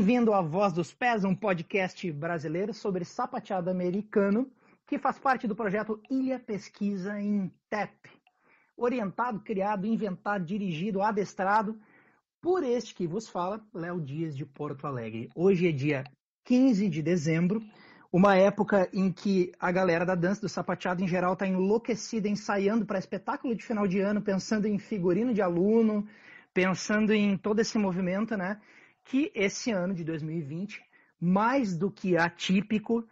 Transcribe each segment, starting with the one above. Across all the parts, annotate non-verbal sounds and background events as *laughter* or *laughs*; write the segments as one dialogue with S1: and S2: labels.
S1: Bem-vindo à Voz dos Pés, um podcast brasileiro sobre sapateado americano que faz parte do projeto Ilha Pesquisa em TEP, orientado, criado, inventado, dirigido, adestrado por este que vos fala, Léo Dias de Porto Alegre. Hoje é dia 15 de dezembro, uma época em que a galera da dança do sapateado em geral está enlouquecida, ensaiando para espetáculo de final de ano, pensando em figurino de aluno, pensando em todo esse movimento, né? Que esse ano de 2020, mais do que atípico,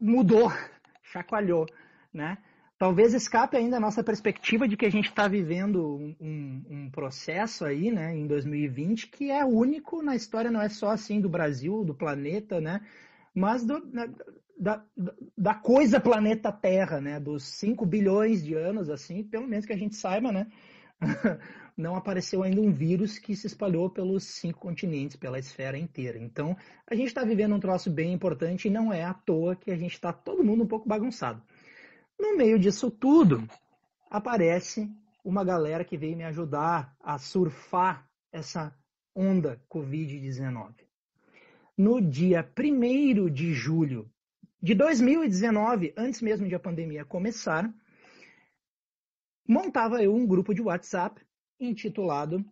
S1: mudou, *laughs* chacoalhou, né? Talvez escape ainda a nossa perspectiva de que a gente está vivendo um, um, um, processo aí, né, em 2020, que é único na história, não é só assim do Brasil, do planeta, né, mas do, da, da coisa planeta Terra, né, dos 5 bilhões de anos, assim, pelo menos que a gente saiba, né, *laughs* não apareceu ainda um vírus que se espalhou pelos cinco continentes, pela esfera inteira. Então, a gente está vivendo um troço bem importante e não é à toa que a gente está todo mundo um pouco bagunçado. No meio disso tudo, aparece uma galera que veio me ajudar a surfar essa onda Covid-19. No dia 1 de julho de 2019, antes mesmo de a pandemia começar, montava eu um grupo de WhatsApp intitulado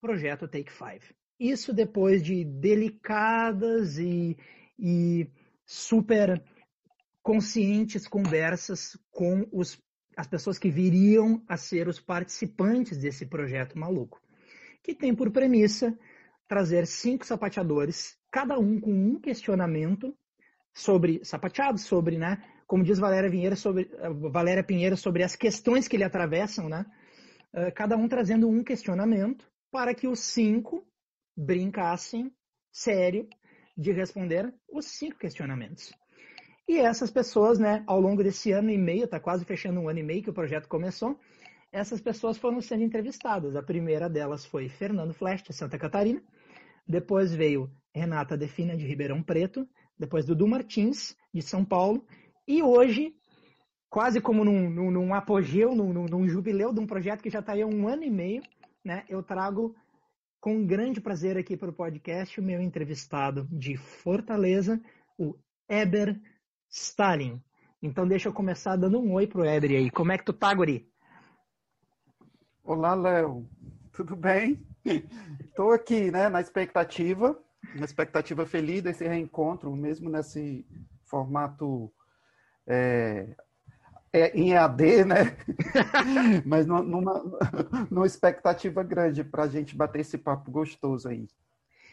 S1: Projeto Take Five. Isso depois de delicadas e, e super conscientes conversas com os, as pessoas que viriam a ser os participantes desse projeto maluco, que tem por premissa trazer cinco sapateadores, cada um com um questionamento sobre sapateado, sobre, né, como diz Valéria, sobre, Valéria Pinheiro, sobre as questões que lhe atravessam, né, eh, cada um trazendo um questionamento para que os cinco brincassem sério de responder os cinco questionamentos. E essas pessoas, né, ao longo desse ano e meio, está quase fechando um ano e meio que o projeto começou, essas pessoas foram sendo entrevistadas. A primeira delas foi Fernando Flesch, de Santa Catarina. Depois veio Renata Defina, de Ribeirão Preto. Depois Dudu Martins, de São Paulo. E hoje, quase como num, num, num apogeu, num, num, jubileu de um projeto que já está aí há um ano e meio, né, eu trago com grande prazer aqui para o podcast o meu entrevistado de Fortaleza, o Eber Stalin. Então deixa eu começar dando um oi pro Eber aí. Como é que tu tá, Guri?
S2: Olá, Léo. Tudo bem? *laughs* Estou aqui, né, na expectativa, na expectativa feliz desse reencontro, mesmo nesse formato é, é, em EAD, né? *laughs* Mas numa, numa expectativa grande para a gente bater esse papo gostoso aí.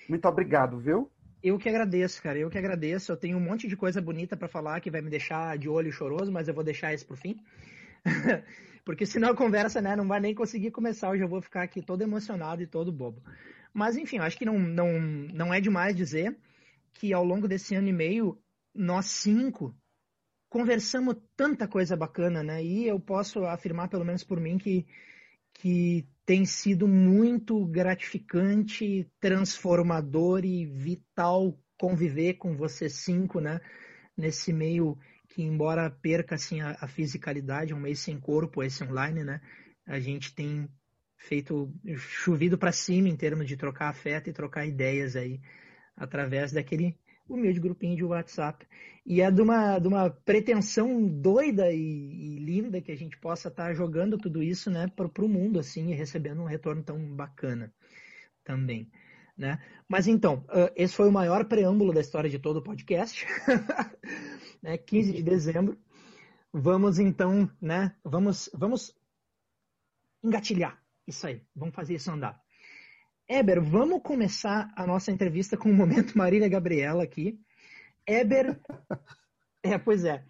S2: Muito obrigado, viu?
S1: Eu que agradeço, cara. Eu que agradeço. Eu tenho um monte de coisa bonita para falar que vai me deixar de olho choroso, mas eu vou deixar isso pro fim. *laughs* Porque senão a conversa, né, não vai nem conseguir começar. Hoje eu vou ficar aqui todo emocionado e todo bobo. Mas enfim, acho que não, não, não é demais dizer que ao longo desse ano e meio, nós cinco conversamos tanta coisa bacana, né? E eu posso afirmar, pelo menos por mim, que, que tem sido muito gratificante, transformador e vital conviver com vocês cinco, né? Nesse meio que, embora perca assim, a, a fisicalidade, um meio sem corpo, esse online, né? A gente tem feito chovido para cima em termos de trocar afeto e trocar ideias aí através daquele humilde grupinho de WhatsApp. E é de uma, de uma pretensão doida e, e linda que a gente possa estar tá jogando tudo isso né, para o mundo assim e recebendo um retorno tão bacana também. Né? Mas então, esse foi o maior preâmbulo da história de todo o podcast. *laughs* né, 15 de dezembro. Vamos então, né? Vamos, vamos engatilhar isso aí. Vamos fazer isso andar. Eber, vamos começar a nossa entrevista com o momento Marília Gabriela aqui. Eber, *laughs* é, pois é.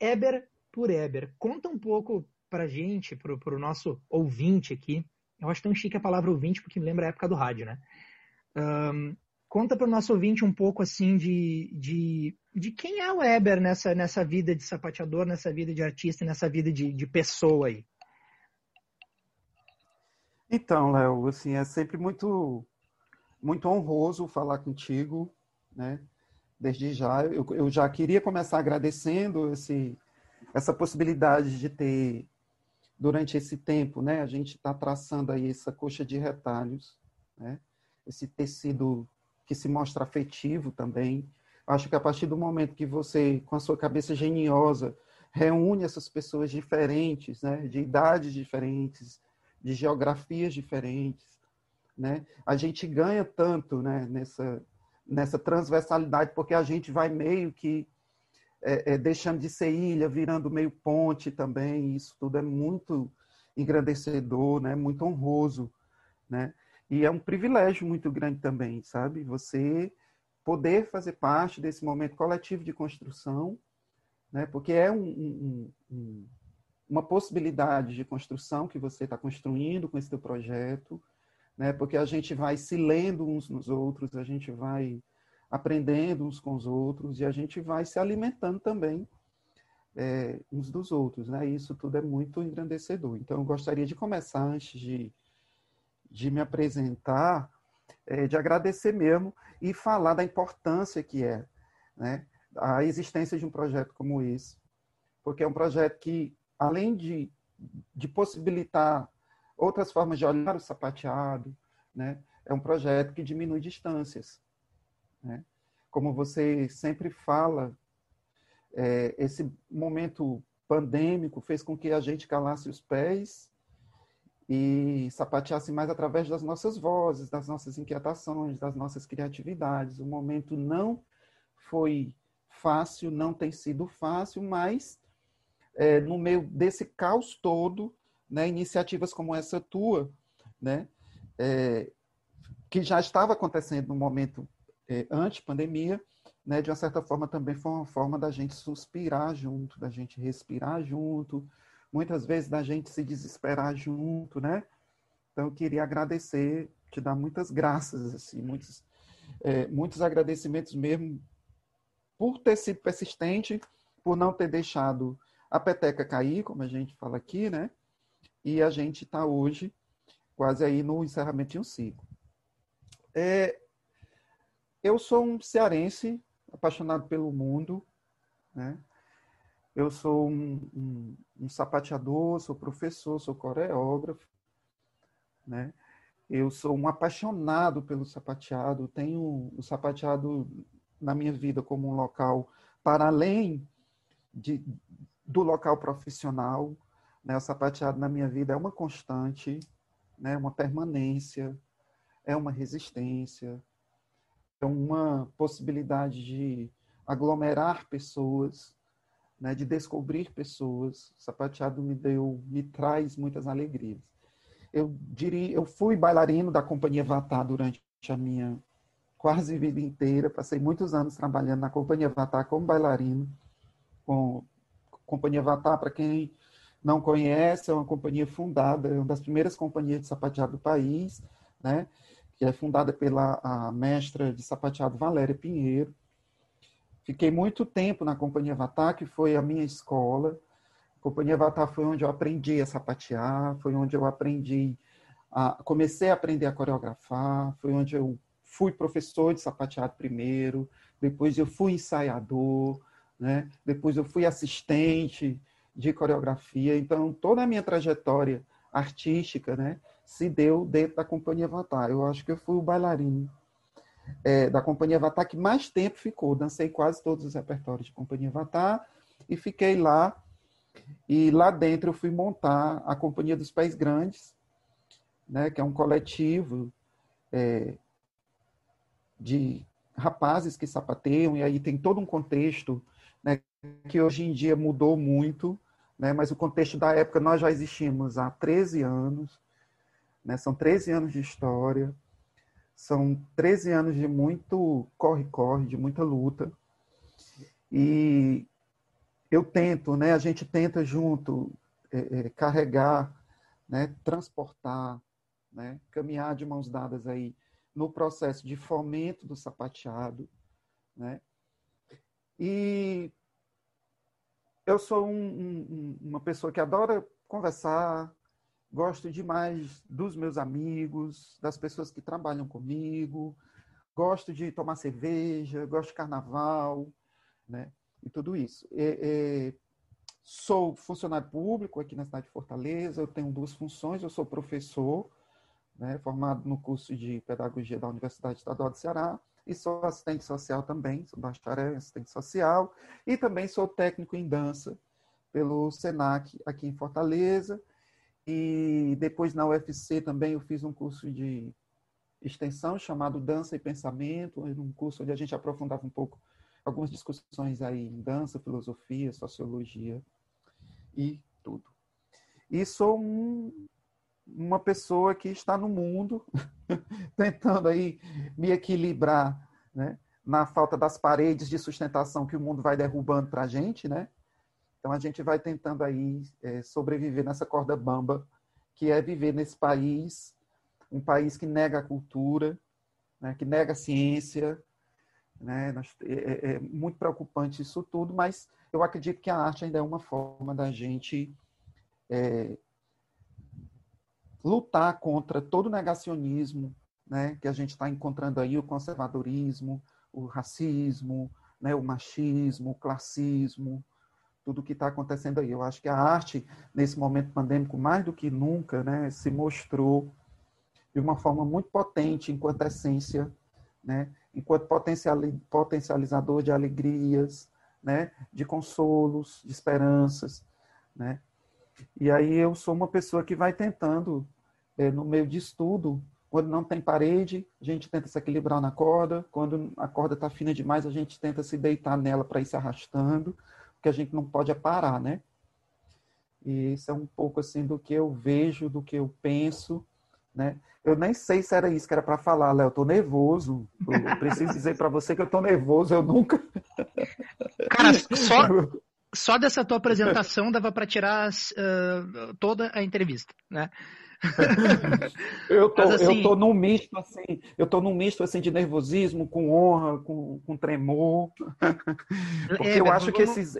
S1: Eber por Eber. Conta um pouco pra gente, pro, pro nosso ouvinte aqui. Eu acho tão chique a palavra ouvinte porque me lembra a época do rádio, né? Um, conta para o nosso ouvinte um pouco assim de, de, de quem é o Eber nessa, nessa vida de sapateador, nessa vida de artista, nessa vida de, de pessoa aí.
S2: Então, Léo, assim, é sempre muito, muito honroso falar contigo, né? Desde já, eu, eu já queria começar agradecendo esse, essa possibilidade de ter, durante esse tempo, né? A gente está traçando aí essa coxa de retalhos, né? Esse tecido que se mostra afetivo também. Acho que a partir do momento que você, com a sua cabeça geniosa, reúne essas pessoas diferentes, né, de idades diferentes, de geografias diferentes, né, a gente ganha tanto, né, nessa nessa transversalidade, porque a gente vai meio que é, é, deixando de ser ilha, virando meio ponte também. Isso tudo é muito engrandecedor, né, muito honroso, né. E é um privilégio muito grande também, sabe? Você poder fazer parte desse momento coletivo de construção, né? Porque é um, um, um, uma possibilidade de construção que você está construindo com esse teu projeto, né? Porque a gente vai se lendo uns nos outros, a gente vai aprendendo uns com os outros e a gente vai se alimentando também é, uns dos outros, né? Isso tudo é muito engrandecedor. Então, eu gostaria de começar antes de de me apresentar, é, de agradecer mesmo e falar da importância que é né, a existência de um projeto como esse, porque é um projeto que, além de, de possibilitar outras formas de olhar o sapateado, né, é um projeto que diminui distâncias. Né? Como você sempre fala, é, esse momento pandêmico fez com que a gente calasse os pés e sapateasse mais através das nossas vozes, das nossas inquietações, das nossas criatividades. O momento não foi fácil, não tem sido fácil, mas é, no meio desse caos todo, né, iniciativas como essa tua, né, é, que já estava acontecendo no momento é, antes-pandemia, né, de uma certa forma também foi uma forma da gente suspirar junto, da gente respirar junto, muitas vezes da gente se desesperar junto, né? Então, eu queria agradecer, te dar muitas graças, assim, muitos, é, muitos agradecimentos mesmo por ter sido persistente, por não ter deixado a peteca cair, como a gente fala aqui, né? E a gente está hoje quase aí no encerramento de um ciclo. É, eu sou um cearense apaixonado pelo mundo, né? Eu sou um, um, um sapateador, sou professor, sou coreógrafo, né? Eu sou um apaixonado pelo sapateado, tenho o sapateado na minha vida como um local para além de, do local profissional, né? O sapateado na minha vida é uma constante, né? Uma permanência, é uma resistência, é uma possibilidade de aglomerar pessoas, né, de descobrir pessoas. O sapateado me deu, me traz muitas alegrias. Eu diria, eu fui bailarino da companhia Vatá durante a minha quase vida inteira. Passei muitos anos trabalhando na companhia Vatá como bailarino. Com companhia Vatá, para quem não conhece, é uma companhia fundada, é uma das primeiras companhias de sapateado do país, né? Que é fundada pela a mestra de sapateado Valéria Pinheiro. Fiquei muito tempo na Companhia Avatar, que foi a minha escola. A Companhia Avatar foi onde eu aprendi a sapatear, foi onde eu aprendi a comecei a aprender a coreografar, foi onde eu fui professor de sapateado primeiro, depois eu fui ensaiador, né? Depois eu fui assistente de coreografia. Então, toda a minha trajetória artística, né, se deu dentro da Companhia Avatar. Eu acho que eu fui o bailarino é, da Companhia Avatar que mais tempo ficou. Dancei quase todos os repertórios de Companhia Avatar e fiquei lá. E lá dentro eu fui montar a Companhia dos Pés Grandes, né, que é um coletivo é, de rapazes que sapateiam, e aí tem todo um contexto né, que hoje em dia mudou muito, né, mas o contexto da época nós já existimos há 13 anos, né, são 13 anos de história, são 13 anos de muito corre-corre, de muita luta. E eu tento, né, a gente tenta junto é, é, carregar, né, transportar, né, caminhar de mãos dadas aí no processo de fomento do sapateado, né? E eu sou um, um, uma pessoa que adora conversar, gosto demais dos meus amigos, das pessoas que trabalham comigo, gosto de tomar cerveja, gosto de carnaval, né? E tudo isso. Sou funcionário público aqui na cidade de Fortaleza, eu tenho duas funções, eu sou professor, né, formado no curso de Pedagogia da Universidade Estadual do Ceará, e sou assistente social também, sou bacharel em assistente social, e também sou técnico em dança pelo SENAC aqui em Fortaleza, e depois na UFC também eu fiz um curso de extensão chamado Dança e Pensamento, um curso onde a gente aprofundava um pouco algumas discussões aí em dança, filosofia, sociologia e tudo. E sou um, uma pessoa que está no mundo *laughs* tentando aí me equilibrar, né? Na falta das paredes de sustentação que o mundo vai derrubando para a gente, né? Então a gente vai tentando aí é, sobreviver nessa corda bamba que é viver nesse país, um país que nega a cultura, né? Que nega a ciência, né? É, é, é muito preocupante isso tudo, mas eu acredito que a arte ainda é uma forma da gente é, lutar contra todo o negacionismo né, que a gente está encontrando aí, o conservadorismo, o racismo, né, o machismo, o classismo, tudo que está acontecendo aí. Eu acho que a arte, nesse momento pandêmico, mais do que nunca, né, se mostrou de uma forma muito potente enquanto essência, né, enquanto potencializador de alegrias, né, de consolos, de esperanças, né, e aí eu sou uma pessoa que vai tentando, é, no meio de estudo, quando não tem parede, a gente tenta se equilibrar na corda. Quando a corda está fina demais, a gente tenta se deitar nela para ir se arrastando, porque a gente não pode parar, né? E isso é um pouco assim do que eu vejo, do que eu penso, né? Eu nem sei se era isso que era para falar, Léo. Eu tô nervoso. Eu preciso dizer para você que eu tô nervoso. Eu nunca.
S1: Cara, só, *laughs* só dessa tua apresentação dava para tirar uh, toda a entrevista, né? *laughs*
S2: eu tô, assim, eu tô num misto assim, eu tô num misto assim de nervosismo com honra, com, com tremor, *laughs* porque é, eu acho vamos, que esses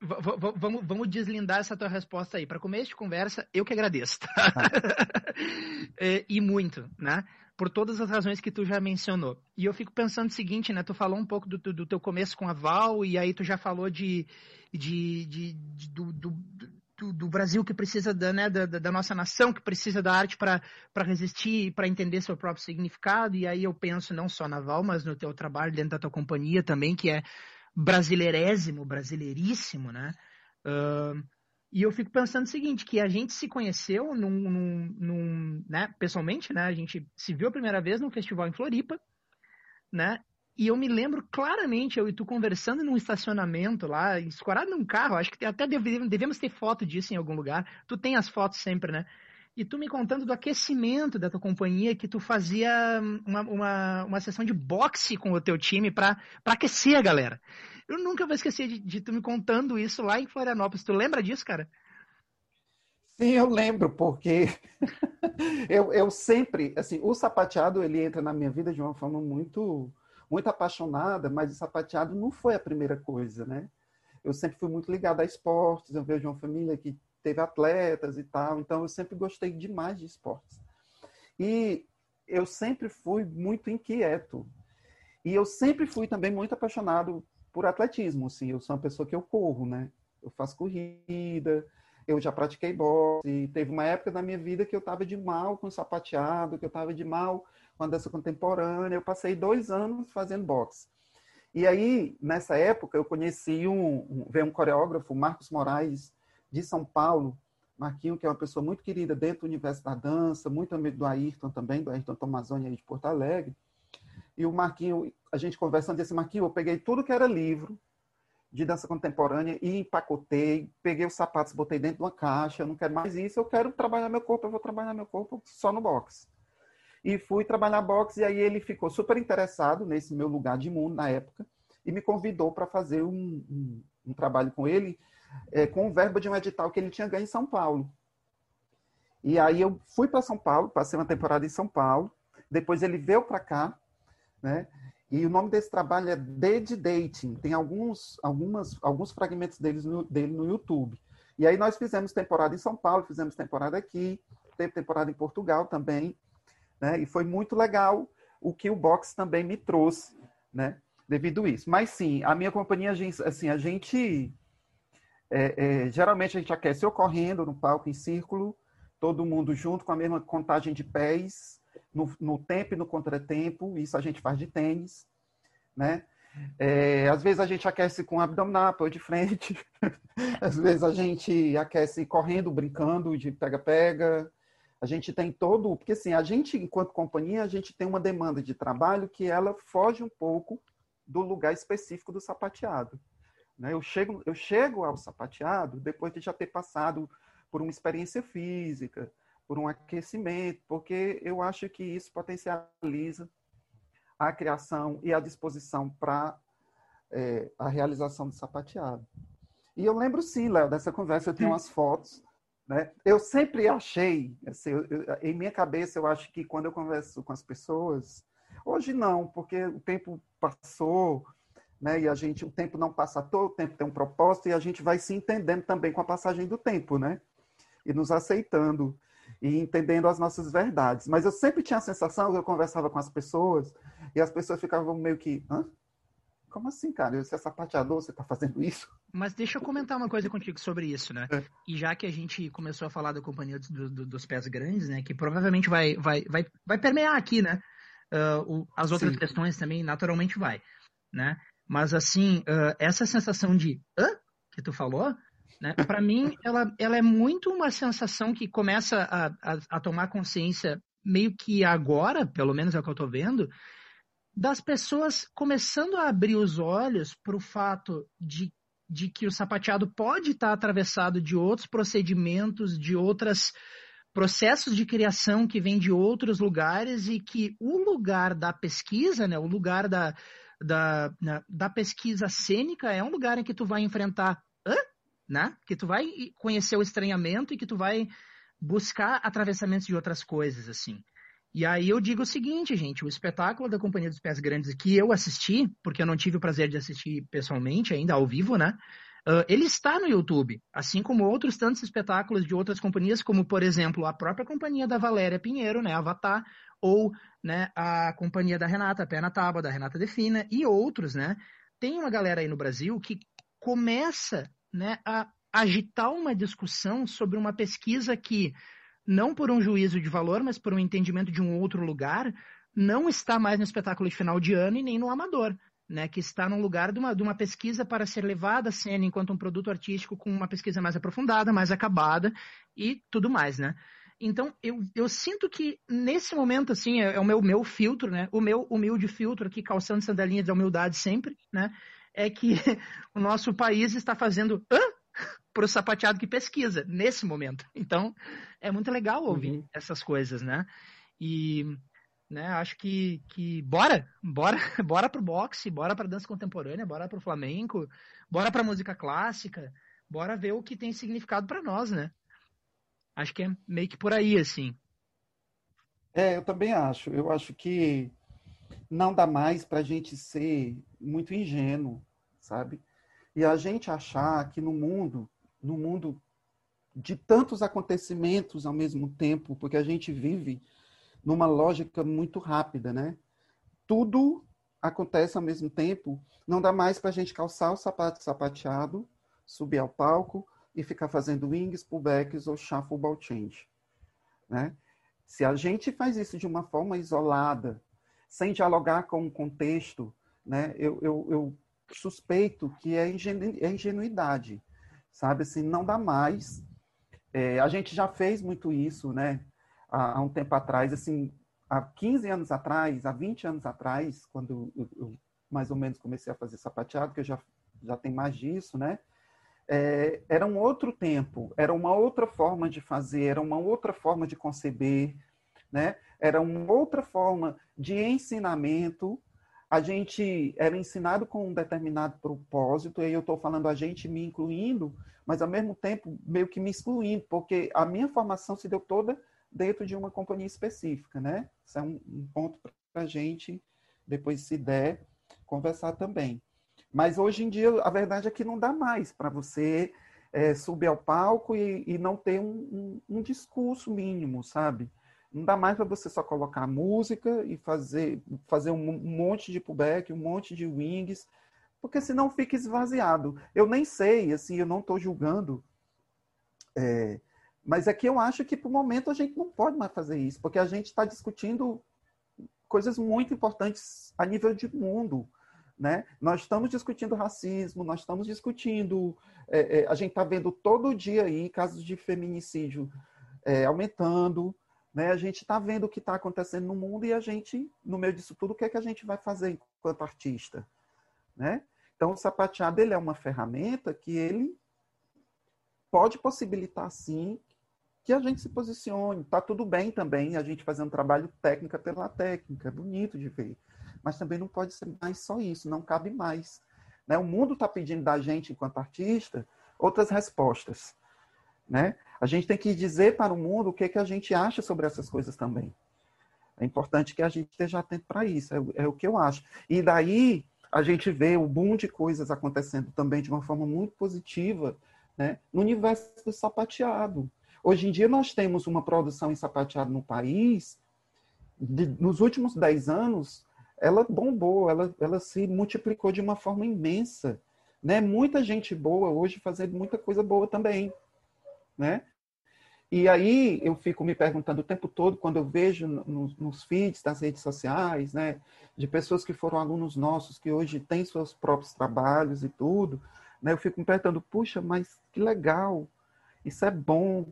S1: vamos, vamos deslindar essa tua resposta aí. Para começo de conversa, eu que agradeço, tá? *laughs* é, e muito, né? Por todas as razões que tu já mencionou. E eu fico pensando o seguinte, né? Tu falou um pouco do, do teu começo com a Val, e aí tu já falou de, de, de, de do, do, do, do, Brasil que precisa da, né, da, da, nossa nação, que precisa da arte para resistir, para entender seu próprio significado. E aí eu penso não só na Val, mas no teu trabalho dentro da tua companhia também, que é brasileirésimo, brasileiríssimo, né? Uh, e eu fico pensando o seguinte, que a gente se conheceu num, num, num, né, pessoalmente, né? A gente se viu a primeira vez num festival em Floripa, né? E eu me lembro claramente, eu e tu conversando num estacionamento lá, escorado num carro, acho que até devemos, ter foto disso em algum lugar. Tu tem as fotos sempre, né? E tu me contando do aquecimento da tua companhia, que tu fazia uma, uma, uma sessão de boxe com o teu time para aquecer a galera. Eu nunca vou esquecer de, de tu me contando isso lá em Florianópolis. Tu lembra disso, cara?
S2: Sim, eu lembro, porque *laughs* eu, eu sempre, assim, o sapateado, ele entra na minha vida de uma forma muito, muito apaixonada, mas o sapateado não foi a primeira coisa, né? Eu sempre fui muito ligado a esportes, eu vejo uma família que teve atletas e tal, então eu sempre gostei demais de esportes. E eu sempre fui muito inquieto. E eu sempre fui também muito apaixonado por atletismo, assim, eu sou uma pessoa que eu corro, né? Eu faço corrida, eu já pratiquei boxe, teve uma época da minha vida que eu estava de mal com sapateado, que eu estava de mal com a dança contemporânea, eu passei dois anos fazendo boxe. E aí, nessa época, eu conheci um, veio um coreógrafo, Marcos Moraes, de São Paulo, Marquinho, que é uma pessoa muito querida dentro do universo da dança, muito amigo do Ayrton também, do Ayrton Tomazoni aí de Porto Alegre. E o Marquinho, a gente conversando, disse, Marquinho, eu peguei tudo que era livro de dança contemporânea e empacotei, peguei os sapatos, botei dentro de uma caixa, eu não quero mais isso, eu quero trabalhar meu corpo, eu vou trabalhar meu corpo só no boxe. E fui trabalhar boxe, e aí ele ficou super interessado nesse meu lugar de mundo na época, e me convidou para fazer um, um, um, trabalho com ele, é, com o verbo de um edital que ele tinha ganho em São Paulo. E aí eu fui para São Paulo, passei uma temporada em São Paulo, depois ele veio para cá, né? E o nome desse trabalho é Dead Dating. Tem alguns, algumas, alguns fragmentos deles no, dele no YouTube. E aí nós fizemos temporada em São Paulo, fizemos temporada aqui, teve temporada em Portugal também, né? E foi muito legal o que o box também me trouxe, né? Devido a isso. Mas sim, a minha companhia, assim, a gente é, é, geralmente a gente aquece ou correndo no palco em círculo, todo mundo junto com a mesma contagem de pés, no, no tempo e no contratempo, isso a gente faz de tênis, né? É, às vezes a gente aquece com abdominal, apoio de frente, *laughs* às vezes a gente aquece correndo, brincando de pega-pega, a gente tem todo, porque assim, a gente, enquanto companhia, a gente tem uma demanda de trabalho que ela foge um pouco do lugar específico do sapateado. Né? Eu, chego, eu chego ao sapateado depois de já ter passado por uma experiência física, por um aquecimento, porque eu acho que isso potencializa a criação e a disposição para é, a realização do sapateado. E eu lembro sim, Léo, dessa conversa, eu tenho umas fotos. Né? Eu sempre achei, assim, eu, eu, em minha cabeça, eu acho que quando eu converso com as pessoas, hoje não, porque o tempo passou, né? E a gente, o tempo não passa todo, o tempo tem um propósito e a gente vai se entendendo também com a passagem do tempo, né? E nos aceitando e entendendo as nossas verdades. Mas eu sempre tinha a sensação, eu conversava com as pessoas e as pessoas ficavam meio que, hã? Como assim, cara? Você é sapateador, você está fazendo isso?
S1: Mas deixa eu comentar uma coisa contigo sobre isso, né? É. E já que a gente começou a falar da companhia do, do, dos pés grandes, né? Que provavelmente vai, vai, vai, vai permear aqui, né? Uh, o, as outras Sim. questões também naturalmente vai, né? Mas assim, uh, essa sensação de hã? que tu falou, né? Para mim, ela, ela é muito uma sensação que começa a, a, a, tomar consciência meio que agora, pelo menos é o que eu estou vendo, das pessoas começando a abrir os olhos para o fato de, de que o sapateado pode estar tá atravessado de outros procedimentos, de outras processos de criação que vêm de outros lugares e que o lugar da pesquisa, né, o lugar da, da, da pesquisa cênica é um lugar em que tu vai enfrentar? Né? Que tu vai conhecer o estranhamento e que tu vai buscar atravessamentos de outras coisas, assim. E aí eu digo o seguinte, gente, o espetáculo da Companhia dos Pés Grandes que eu assisti, porque eu não tive o prazer de assistir pessoalmente ainda, ao vivo, né? Uh, ele está no YouTube, assim como outros tantos espetáculos de outras companhias, como, por exemplo, a própria companhia da Valéria Pinheiro, né, Avatar, ou né, a companhia da Renata, Pé na Tábua, da Renata Defina, e outros, né? Tem uma galera aí no Brasil que começa né, a agitar uma discussão sobre uma pesquisa que, não por um juízo de valor, mas por um entendimento de um outro lugar, não está mais no espetáculo de final de ano e nem no amador né, que está no lugar de uma, de uma pesquisa para ser levada à cena enquanto um produto artístico com uma pesquisa mais aprofundada, mais acabada e tudo mais, né? Então, eu, eu sinto que nesse momento, assim, é, é, o meu, meu filtro, né? O meu humilde filtro aqui, calçando sandalinha de humildade sempre, né? É que *laughs* o nosso país está fazendo para o sapateado que pesquisa, nesse momento. Então, é muito legal ouvir uhum. essas coisas, né? E né? Acho que, que bora, bora, *laughs* bora pro boxe, bora pra dança contemporânea, bora pro flamenco, bora pra música clássica, bora ver o que tem significado para nós, né? Acho que é meio que por aí, assim.
S2: É, eu também acho. Eu acho que não dá mais para a gente ser muito ingênuo, sabe? E a gente achar que no mundo, no mundo de tantos acontecimentos ao mesmo tempo, porque a gente vive numa lógica muito rápida, né? Tudo acontece ao mesmo tempo, não dá mais para a gente calçar o sapato sapateado, subir ao palco e ficar fazendo wings, pullbacks ou shuffle ball change, né? Se a gente faz isso de uma forma isolada, sem dialogar com o contexto, né? Eu, eu, eu suspeito que é, ingenu, é ingenuidade, sabe? Assim, não dá mais. É, a gente já fez muito isso, né? há, há um tempo atrás, assim, há 15 anos atrás, há 20 anos atrás, quando eu, eu mais ou menos comecei a fazer sapateado, que eu já, já tenho mais disso, né? É, era um outro tempo, era uma outra forma de fazer, era uma outra forma de conceber, né? Era uma outra forma de ensinamento. A gente era ensinado com um determinado propósito, e aí eu estou falando a gente me incluindo, mas ao mesmo tempo meio que me excluindo, porque a minha formação se deu toda dentro de uma companhia específica, né? Isso é um, um ponto para a gente, depois, se der, conversar também. Mas hoje em dia, a verdade é que não dá mais para você é, subir ao palco e, e não ter um, um, um, discurso mínimo, sabe? Não dá mais para você só colocar música e fazer, fazer um monte de pullback, um monte de wings, porque senão fica esvaziado. Eu nem sei, assim, eu não estou julgando é, Mas aqui eu acho que, por momento, a gente não pode mais fazer isso, porque a gente está discutindo coisas muito importantes a nível de mundo. Né? Nós estamos discutindo racismo, nós estamos discutindo. É, é, a gente está vendo todo dia aí casos de feminicídio é, aumentando. Né? A gente está vendo o que está acontecendo no mundo e a gente, no meio disso tudo, o que é que a gente vai fazer enquanto artista? Né? Então, o sapateado ele é uma ferramenta que ele pode possibilitar, sim, que a gente se posicione. Está tudo bem também a gente fazer um trabalho técnica pela técnica, é bonito de ver. Mas também não pode ser mais só isso, não cabe mais. Né? O mundo está pedindo da gente, enquanto artista, outras respostas. Né? A gente tem que dizer para o mundo o que, é que a gente acha sobre essas coisas também. É importante que a gente esteja atento para isso, é, é, o que eu acho. E daí a gente vê o boom de coisas acontecendo também de uma forma muito positiva né, no universo do sapateado. Hoje em dia nós temos uma produção em sapateado no país, de, nos últimos 10 anos, ela bombou, ela, ela se multiplicou de uma forma imensa. Né? Muita gente boa hoje fazendo muita coisa boa também né? E aí eu fico me perguntando o tempo todo, quando eu vejo nos, nos feeds das redes sociais, né, de pessoas que foram alunos nossos, que hoje têm seus próprios trabalhos e tudo, né, eu fico me perguntando, puxa, mas que legal, isso é bom,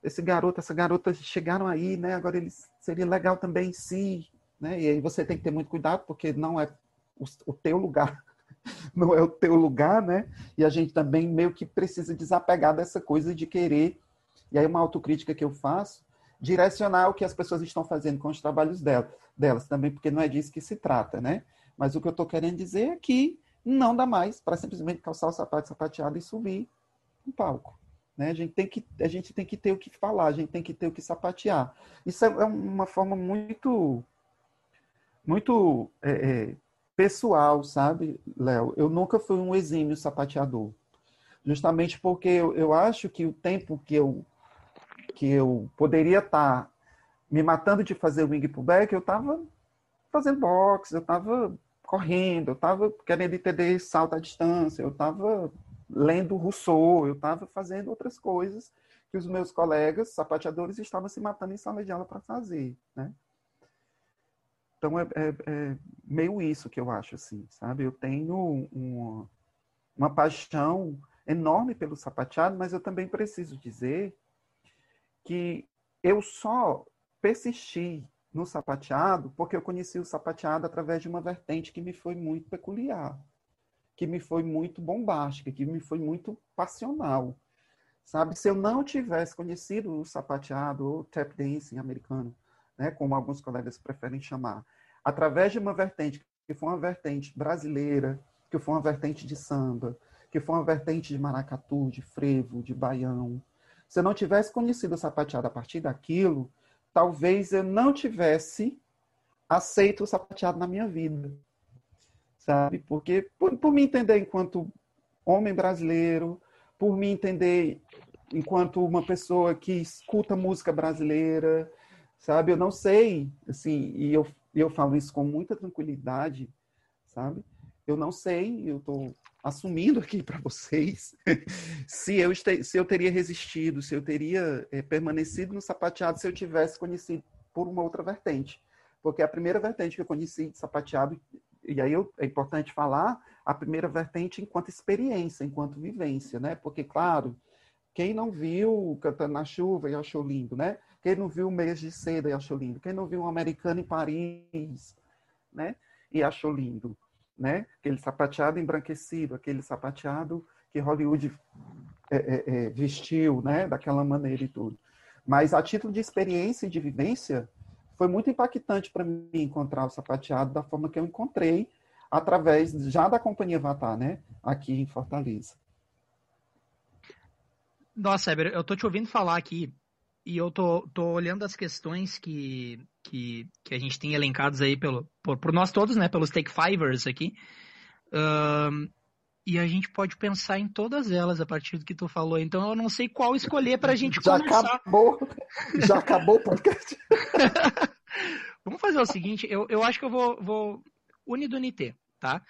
S2: esse garoto, essa garota chegaram aí, né, agora eles seria legal também sim, né, e aí você tem que ter muito cuidado, porque não é o, o teu lugar *laughs* não é o teu lugar, né? E a gente também meio que precisa desapegar dessa coisa de querer, e aí uma autocrítica que eu faço, direcionar o que as pessoas estão fazendo com os trabalhos delas, delas também, porque não é disso que se trata, né? Mas o que eu estou querendo dizer é que não dá mais para simplesmente calçar o sapato sapateado e subir no palco. Né? A, gente tem que, a gente tem que ter o que falar, a gente tem que ter o que sapatear. Isso é, é uma forma muito, muito é, é, pessoal, sabe, Léo? Eu nunca fui um exímio sapateador. Justamente porque eu, eu acho que o tempo que eu, que eu poderia estar tá me matando de fazer wing pullback, eu estava fazendo boxe, eu estava correndo, eu estava querendo entender salto à distância, eu estava lendo Rousseau, eu estava fazendo outras coisas que os meus colegas sapateadores estavam se matando em sala de aula para fazer, né? Então é, é, é, meio isso que eu acho, assim, sabe? Eu tenho uma, uma paixão enorme pelo sapateado, mas eu também preciso dizer que eu só persisti no sapateado porque eu conheci o sapateado através de uma vertente que me foi muito peculiar, que me foi muito bombástica, que me foi muito passional. Sabe, se eu não tivesse conhecido o sapateado ou tap dancing americano, né, como alguns colegas preferem chamar, através de uma vertente que foi uma vertente brasileira, que foi uma vertente de samba, que foi uma vertente de maracatu, de frevo, de baião. Se eu não tivesse conhecido o sapateado a partir daquilo, talvez eu não tivesse aceito o sapateado na minha vida. Sabe? Porque, por, por me entender enquanto homem brasileiro, por me entender enquanto uma pessoa que escuta música brasileira, sabe? Eu não sei, assim, e eu, eu falo isso com muita tranquilidade, sabe? Eu não sei, eu estou assumindo aqui para vocês *laughs* se eu, este, se eu teria resistido, se eu teria é, permanecido no sapateado se eu tivesse conhecido por uma outra vertente. Porque a primeira vertente que eu conheci de sapateado, e aí eu, é importante falar, a primeira vertente enquanto experiência, enquanto vivência, né? Porque, claro, quem não viu Cantando na Chuva e achou lindo, né? Quem não viu Mês de Seda e achou lindo? Quem não viu um americano em Paris, né? E achou lindo, né? Aquele sapateado embranquecido, aquele sapateado que Hollywood é, é, é, vestiu, né? Daquela maneira e tudo. Mas a título de experiência e de vivência, foi muito impactante para mim encontrar o sapateado da forma que eu encontrei, através já da companhia Vatar, né? Aqui em Fortaleza.
S1: Nossa, Eber, eu tô te ouvindo falar aqui e eu tô, tô olhando as questões que, que, que a gente tem elencadas aí pelo, por, por nós todos, né, pelos Take Fivers aqui. Um, e a gente pode pensar em todas elas a partir do que tu falou. Então eu não sei qual escolher para a gente
S2: Já
S1: começar.
S2: acabou. Já acabou o podcast. *laughs*
S1: Vamos fazer o seguinte, eu, eu acho que eu vou, vou unir do NT, tá?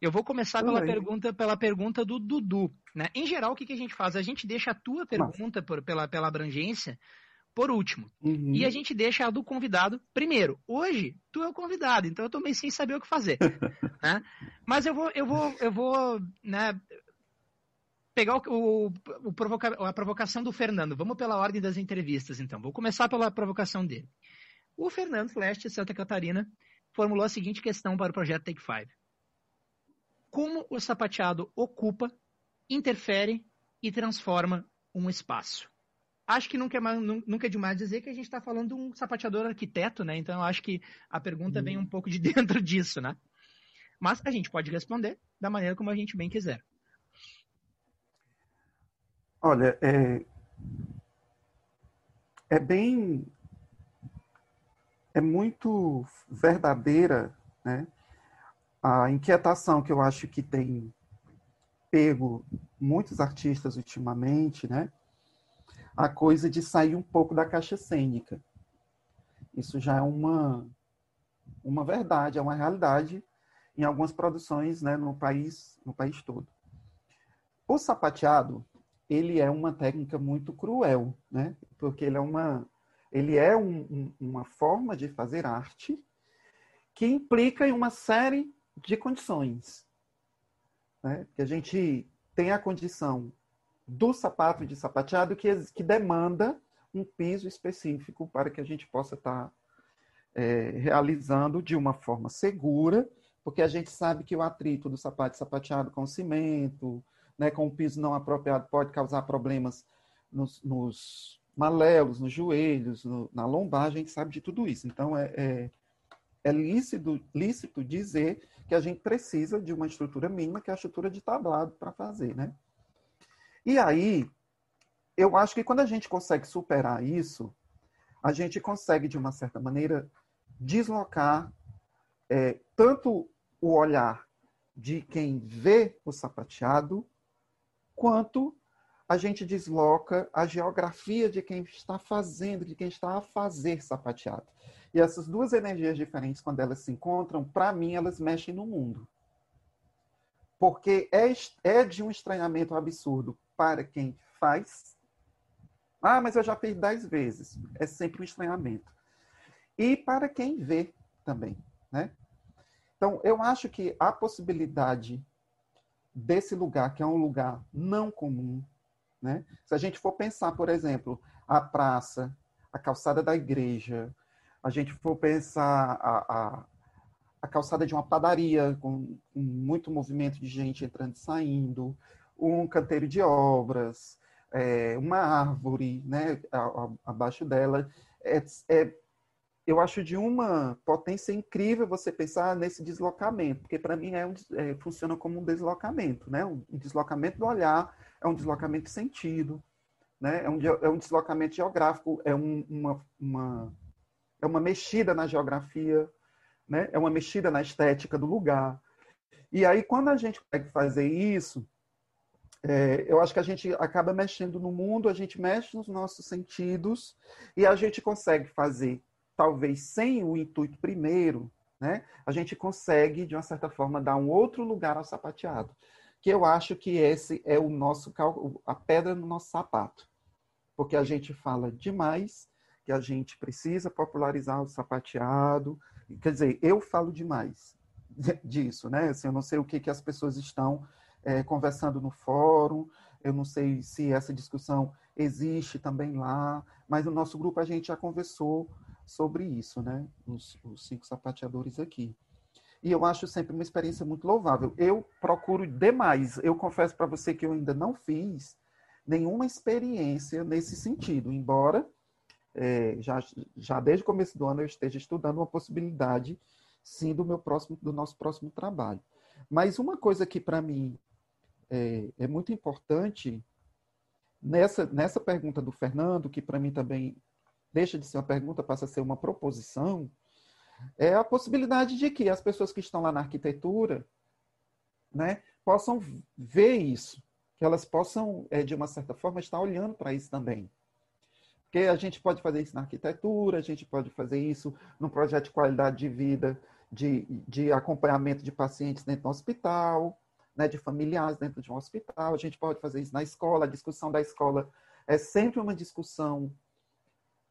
S1: Eu vou começar pela pergunta, pela pergunta do Dudu. Né? Em geral, o que, que a gente faz? A gente deixa a tua pergunta por, pela, pela abrangência por último. Uhum. E a gente deixa a do convidado primeiro. Hoje, tu é o convidado, então eu meio sem saber o que fazer. *laughs* né? Mas eu vou, eu vou, eu vou né, pegar o, o, o provoca, a provocação do Fernando. Vamos pela ordem das entrevistas, então. Vou começar pela provocação dele. O Fernando Flash, de Santa Catarina, formulou a seguinte questão para o projeto Take Five. Como o sapateado ocupa, interfere e transforma um espaço? Acho que nunca é, mais, nunca é demais dizer que a gente está falando de um sapateador arquiteto, né? Então, acho que a pergunta hum. vem um pouco de *laughs* dentro disso, né? Mas a gente pode responder da maneira como a gente bem quiser.
S2: Olha, é, é bem. É muito verdadeira né, a inquietação que eu acho que tem pego muitos artistas ultimamente, né? a coisa de sair um pouco da caixa cênica. Isso já é uma, uma verdade, é uma realidade em algumas produções né, no, país, no país todo. O sapateado, ele é uma técnica muito cruel, né? porque ele é uma, ele é um, um, uma forma de fazer arte que implica em uma série de condições. Né? Que a gente tem a condição do sapato de sapateado que, que demanda um piso específico para que a gente possa estar tá, é, realizando de uma forma segura, porque a gente sabe que o atrito do sapato sapateado com cimento, né, com o piso não apropriado, pode causar problemas nos, nos malelos, nos joelhos, no, na lombar, a gente sabe de tudo isso. Então, é, é, é lícito, lícito dizer que a gente precisa de uma estrutura mínima, que é a estrutura de tablado para fazer, né? E aí, eu acho que quando a gente consegue superar isso, a gente consegue, de uma certa maneira, deslocar é, tanto o olhar de quem vê o sapateado, quanto a gente desloca a geografia de quem está fazendo, de quem está a fazer sapateado. E essas duas energias diferentes, quando elas se encontram, para mim, elas mexem no mundo. Porque é, é de um estranhamento absurdo para quem faz. Ah, mas eu já fiz dez vezes. É sempre um estranhamento. E para quem vê também, né? Então, eu acho que a possibilidade desse lugar, que é um lugar não comum, né? Se a gente for pensar, por exemplo, a praça, a calçada da igreja, a gente for pensar a, a, a calçada de uma padaria com, com, muito movimento de gente entrando e saindo, um canteiro de obras, é, uma árvore né, abaixo dela. É, é, eu acho de uma potência incrível você pensar nesse deslocamento, porque para mim é um, é, funciona como um deslocamento, né? um deslocamento do olhar, é um deslocamento de sentido, né? é, um, é um deslocamento geográfico, é um, uma, uma, é uma mexida na geografia, né? é uma mexida na estética do lugar. E aí, quando a gente consegue fazer isso, é, eu acho que a gente acaba mexendo no mundo, a gente mexe nos nossos sentidos e a gente consegue fazer, talvez sem o intuito primeiro, né? A gente consegue, de uma certa forma, dar um outro lugar ao sapateado. Que eu acho que esse é o nosso a pedra no nosso sapato. Porque a gente fala demais, que a gente precisa popularizar o sapateado. Quer dizer, eu falo demais *laughs* disso, né? Assim, eu não sei o que, que as pessoas estão é, conversando no fórum. Eu não sei se essa discussão existe também lá, mas no nosso grupo a gente já conversou sobre isso, né? Os, os cinco sapateadores aqui. E eu acho sempre uma experiência muito louvável. Eu procuro demais. Eu confesso para você que eu ainda não fiz nenhuma experiência nesse sentido, embora é, já, já desde o começo do ano eu esteja estudando uma possibilidade, sim, do meu próximo, do nosso próximo trabalho. Mas uma coisa que para mim é, é muito importante nessa, nessa pergunta do Fernando, que para mim também deixa de ser uma pergunta, passa a ser uma proposição, é a possibilidade de que as pessoas que estão lá na arquitetura né, possam ver isso, que elas possam, é, de uma certa forma, estar olhando para isso também. Porque a gente pode fazer isso na arquitetura, a gente pode fazer isso no projeto de qualidade de vida de, de acompanhamento de pacientes dentro do hospital, né, de familiares dentro de um hospital. A gente pode fazer isso na escola. A discussão da escola é sempre uma discussão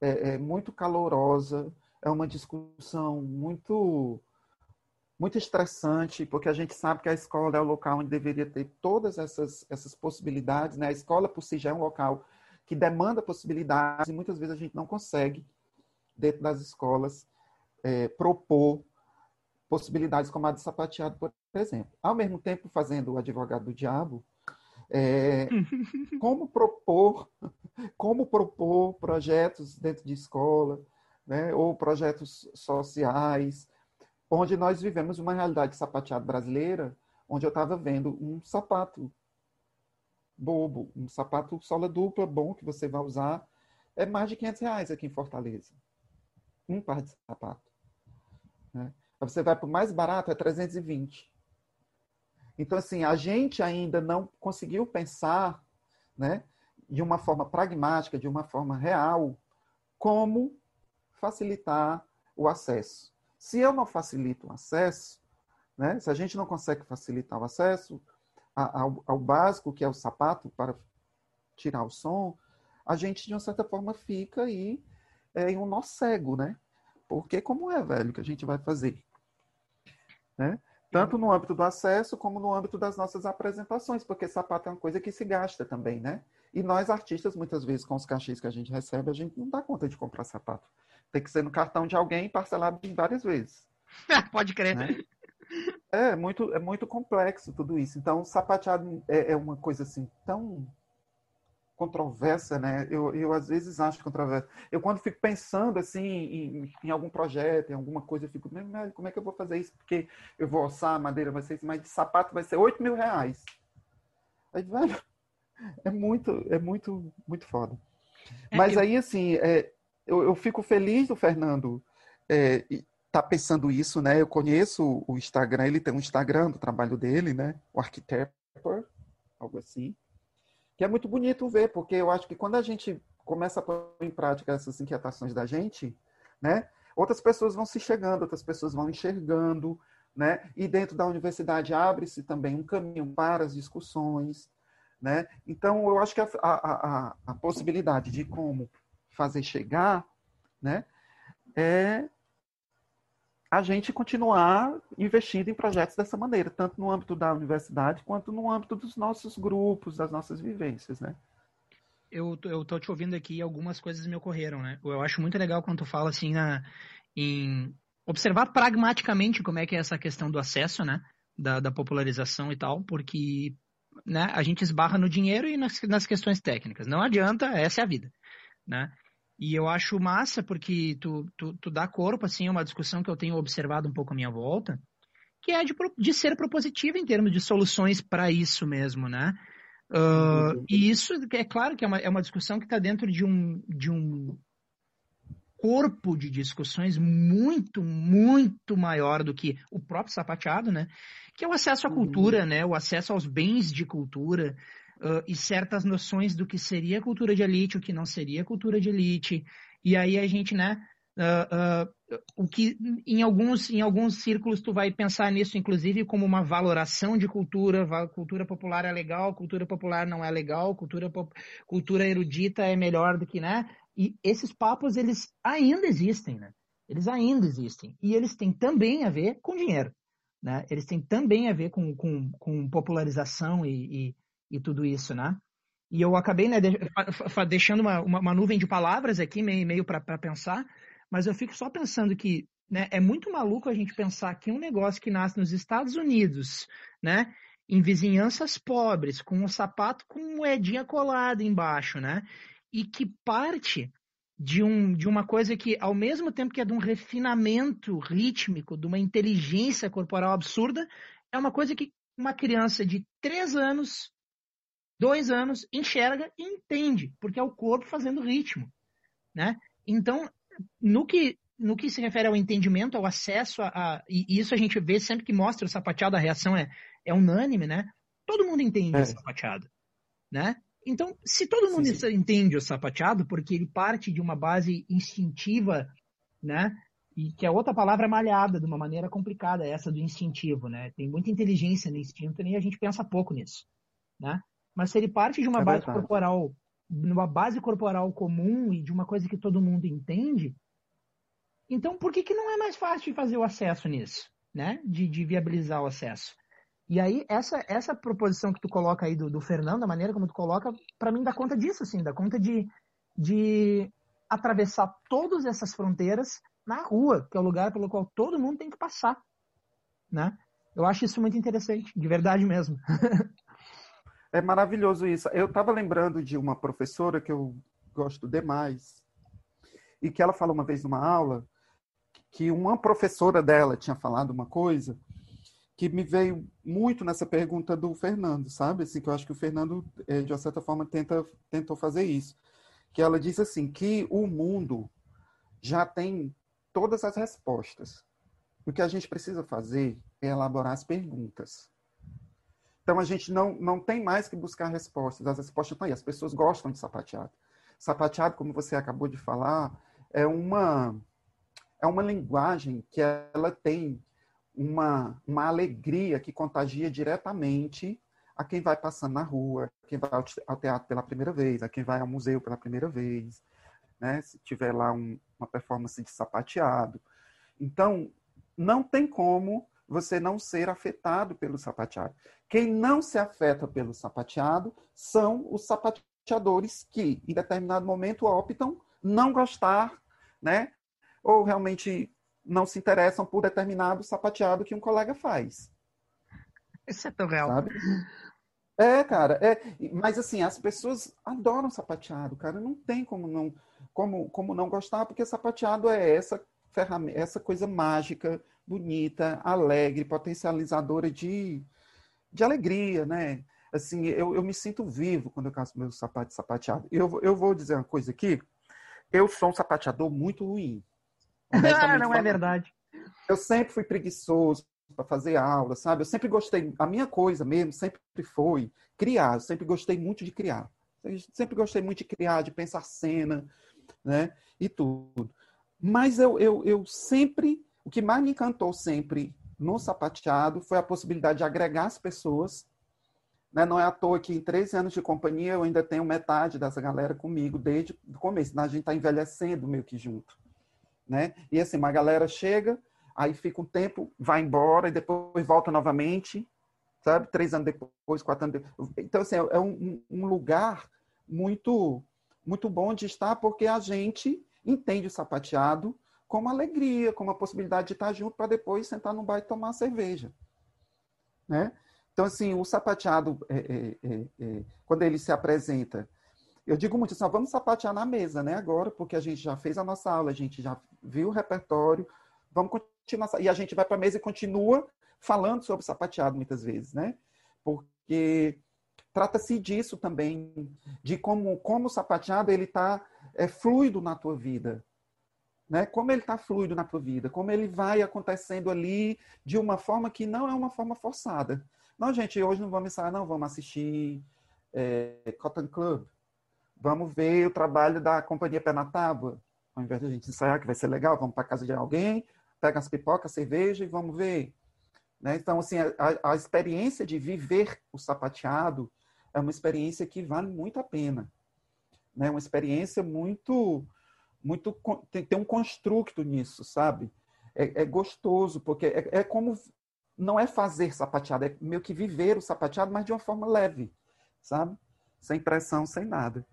S2: é, é muito calorosa, é uma discussão muito muito estressante, porque a gente sabe que a escola é o local onde deveria ter todas essas, essas possibilidades. Né? A escola, por si, já é um local que demanda possibilidades e muitas vezes a gente não consegue, dentro das escolas, é, propor possibilidades como a de sapateado, por exemplo. Ao mesmo tempo, fazendo o advogado do diabo, é, *laughs* como propor como propor projetos dentro de escola, né, ou projetos sociais, onde nós vivemos uma realidade sapateada brasileira, onde eu estava vendo um sapato bobo, um sapato sola dupla bom que você vai usar, é mais de 500 reais aqui em Fortaleza. Um par de sapato. Né? Você vai para o mais barato, é 320. Então, assim, a gente ainda não conseguiu pensar né, de uma forma pragmática, de uma forma real, como facilitar o acesso. Se eu não facilito o acesso, né, se a gente não consegue facilitar o acesso ao, ao básico, que é o sapato para tirar o som, a gente, de uma certa forma, fica aí é, em um nó cego, né? Porque como é, velho, que a gente vai fazer? Né? Tanto no âmbito do acesso, como no âmbito das nossas apresentações, porque sapato é uma coisa que se gasta também, né? E nós, artistas, muitas vezes, com os cachês que a gente recebe, a gente não dá conta de comprar sapato. Tem que ser no cartão de alguém parcelado várias vezes. *laughs*
S1: Pode crer.
S2: Né? É, muito, é muito complexo tudo isso. Então, sapateado é, é uma coisa assim tão controversa, né? Eu, eu às vezes acho controversa. Eu quando fico pensando assim em, em, algum projeto, em alguma coisa, eu fico, como é que eu vou fazer isso? Porque eu vou ossar a madeira, vai ser isso, mas de sapato vai ser 8 mil reais. Aí, velho, *laughs* é muito, é muito, muito foda. É, mas eu... aí, assim, é, eu, eu fico feliz do Fernando é, tá pensando isso, né? Eu conheço o Instagram, ele tem um Instagram do trabalho dele, né? O Architecture, algo assim. Que é muito bonito ver, porque eu acho que quando a gente começa a pôr em prática essas inquietações da gente, né? Outras pessoas vão se chegando, outras pessoas vão enxergando, né? E dentro da universidade abre-se também um caminho para as discussões, né? Então, eu acho que a, a, a, a possibilidade de como fazer chegar, né, é a gente continuar investindo em projetos dessa maneira, tanto no âmbito da universidade quanto no âmbito dos nossos grupos, das nossas vivências, né?
S1: Eu, eu tô te ouvindo aqui e algumas coisas me ocorreram, né? Eu acho muito legal quando tu fala assim na, em observar pragmaticamente como é que é essa questão do acesso, né? Da, da popularização e tal, porque né, a gente esbarra no dinheiro e nas, nas questões técnicas. Não adianta, essa é a vida, né? E eu acho massa porque tu, tu, tu dá corpo, assim, a uma discussão que eu tenho observado um pouco à minha volta, que é de, de ser propositiva em termos de soluções para isso mesmo, né? Uh, e isso, é claro que é uma, é uma discussão que está dentro de um, de um corpo de discussões muito, muito maior do que o próprio sapateado, né? Que é o acesso à cultura, uhum. né? O acesso aos bens de cultura, uh, e certas noções do que seria cultura de elite, o que não seria cultura de elite. E aí a gente, né, uh, uh, o que em alguns, em alguns círculos tu vai pensar nisso, inclusive, como uma valoração de cultura, cultura popular é legal, cultura popular não é legal, cultura, cultura erudita é melhor do que, né? E esses papos, eles ainda existem, né? Eles ainda existem. E eles têm também a ver com dinheiro. Né? Eles têm também a ver com, com, com popularização e, e, e tudo isso, né? E eu acabei né, deixando uma, uma, uma, nuvem de palavras aqui, meio, meio para pensar, mas eu fico só pensando que né, é muito maluco a gente pensar que um negócio que nasce nos Estados Unidos, né, em vizinhanças pobres, com um sapato com moedinha colada embaixo, né, e que parte de, um, de uma coisa que, ao mesmo tempo que é de um refinamento rítmico, de uma inteligência corporal absurda, é uma coisa que uma criança de três anos dois anos, enxerga e entende, porque é o corpo fazendo ritmo, né? Então, no que, no que se refere ao entendimento, ao acesso, a, a e isso a gente vê sempre que mostra o sapateado, a reação é, é unânime, né? Todo mundo entende é. o sapateado, né? Então, se todo mundo sim, sim. entende o sapateado, porque ele parte de uma base instintiva, né? E que a outra palavra é malhada de uma maneira complicada, essa do instintivo, né? Tem muita inteligência no instinto e a gente pensa pouco nisso, né? Mas se ele parte de uma é base verdade. corporal, numa base corporal comum e de uma coisa que todo mundo entende, então por que, que não é mais fácil de fazer o acesso nisso, né? De, de viabilizar o acesso? E aí, essa, essa proposição que tu coloca aí do, do Fernando, a maneira como tu coloca, para mim dá conta disso, assim, dá conta de, de atravessar todas essas fronteiras na rua, que é o lugar pelo qual todo mundo tem que passar, né? Eu acho isso muito interessante, de verdade mesmo. *laughs*
S2: é maravilhoso isso. Eu estava lembrando de uma professora que eu gosto demais e que ela falou uma vez numa aula que uma professora dela tinha falado uma coisa que me veio muito nessa pergunta do Fernando, sabe? Assim, que eu acho que o Fernando, eh, de uma certa forma, tenta, tentou fazer isso. Que ela disse assim, que o mundo já tem todas as respostas. O que a gente precisa fazer é elaborar as perguntas. Então a gente não, não tem mais que buscar respostas. As respostas estão aí. As pessoas gostam de sapateado. Sapateado, como você acabou de falar, é uma é uma linguagem que ela tem uma, uma alegria que contagia diretamente a quem vai passando na rua, a quem vai ao teatro pela primeira vez, a quem vai ao museu pela primeira vez, né? Se tiver lá um, uma performance de sapateado. Então, não tem como você não ser afetado pelo sapateado. Quem não se afeta pelo sapateado são os sapateadores que, em determinado momento, optam não gostar, né? Ou realmente não se interessam por determinado sapateado que um colega faz.
S1: Isso é tão real. Sabe?
S2: É, cara, é, mas assim, as pessoas adoram sapateado, cara, não tem como não, como, como não gostar, porque sapateado é essa ferramenta, essa coisa mágica, bonita, alegre, potencializadora de, de alegria, né? Assim, eu, eu me sinto vivo quando eu caso meu sapato sapateado. Eu, eu vou dizer uma coisa aqui, eu sou um sapateador muito ruim. *laughs*
S1: Ah, não é verdade.
S2: Eu sempre fui preguiçoso, para fazer aula, sabe? Eu sempre gostei, a minha coisa mesmo sempre foi criar, eu sempre gostei muito de criar. Eu sempre gostei muito de criar, de pensar cena, né? E tudo. Mas eu, eu, eu sempre, o que mais me encantou sempre no sapateado foi a possibilidade de agregar as pessoas. Né? Não é à toa que em 13 anos de companhia eu ainda tenho metade dessa galera comigo desde o começo. Né? A gente está envelhecendo meio que junto. Né? E assim, uma galera chega, aí fica um tempo, vai embora e depois volta novamente, sabe? Três anos depois, quatro anos depois. Então, assim, é um, um lugar muito, muito bom de estar porque a gente entende o sapateado como alegria, como a possibilidade de estar junto para depois sentar no bar e tomar cerveja, né? Então, assim, o sapateado, é, é, é, é, quando ele se apresenta, eu digo muito assim, ó, vamos sapatear na mesa, né, agora, porque a gente já fez a nossa aula, a gente já viu o repertório, vamos continuar. E a gente vai para a mesa e continua falando sobre sapateado muitas vezes, né? Porque trata-se disso também, de como, como o sapateado ele está é, fluido na tua vida. Né? Como ele está fluido na tua vida, como ele vai acontecendo ali de uma forma que não é uma forma forçada. Não, gente, hoje não vamos ensaiar, não, vamos assistir é, Cotton Club. Vamos ver o trabalho da Companhia Pé na Tábua. Ao invés de a gente ensaiar, que vai ser legal, vamos para casa de alguém, pega as pipocas, cerveja e vamos ver. Né? Então, assim, a, a, experiência de viver o sapateado é uma experiência que vale muito a pena. Né? Uma experiência muito, muito tem, tem um construto nisso, sabe? É, é gostoso, porque é, é, como não é fazer sapateado, é meio que viver o sapateado, mas de uma forma leve, sabe? Sem pressão, sem nada.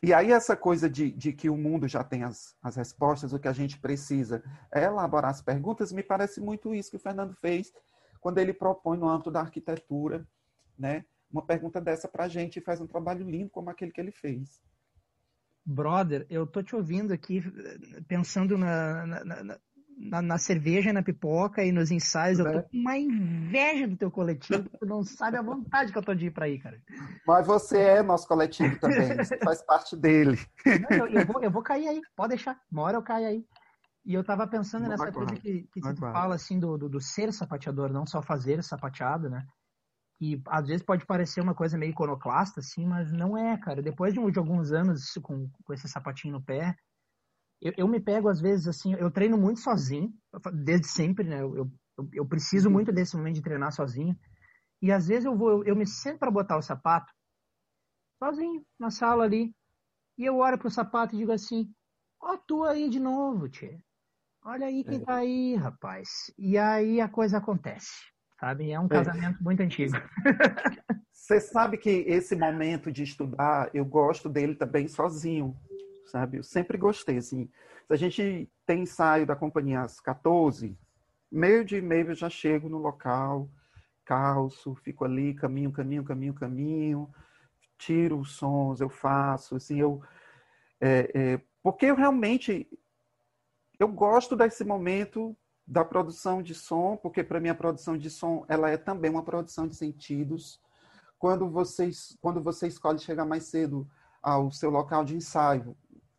S2: E aí essa coisa de, de que o mundo já tem as, as respostas, o que a gente precisa é elaborar as perguntas, me parece muito isso que o Fernando fez quando ele propõe no âmbito da arquitetura, né, uma pergunta dessa para a gente e faz um trabalho lindo como aquele que ele fez.
S1: Brother, eu tô te ouvindo aqui pensando na, na, na, na, cerveja, na pipoca e nos ensaios. É. Eu tô é. com uma inveja do teu coletivo, tu não sabe a vontade que eu tô de ir pra aí, cara.
S2: Mas você é nosso coletivo também, você *laughs* faz parte dele.
S1: Não, eu, eu, vou, eu vou cair aí, pode deixar. Uma hora eu caio aí. E eu tava pensando não nessa coisa que, que tu fala assim do, do, do, ser sapateador, não só fazer sapateado, né? Que às vezes pode parecer uma coisa meio iconoclasta, assim, mas não é, cara. Depois de, de alguns anos com, com esse sapatinho no pé, eu, eu, me pego, às vezes, assim, eu treino muito sozinho, desde sempre, né? Eu, eu, eu preciso uhum. muito desse momento de treinar sozinho. E às vezes eu vou, eu, me sento para botar o sapato, sozinho, na sala ali. E eu olho pro sapato e digo assim, ó, tu aí de novo, tia. Olha aí quem é. tá aí, rapaz. E aí a coisa acontece, sabe? É um é. casamento é. muito antigo.
S2: Você sabe que esse momento de estudar, eu gosto dele também sozinho, sabe? Eu sempre gostei, assim. Se a gente tem ensaio da companhia às 14, meio de meio eu já chego no local, calço, fico ali, caminho, caminho, caminho, caminho, tiro os sons, eu faço, assim, eu... É, é, porque eu realmente eu gosto desse momento da produção de som, porque para mim a produção de som ela é também uma produção de sentidos. Quando você, quando você escolhe chegar mais cedo ao seu local de ensaio,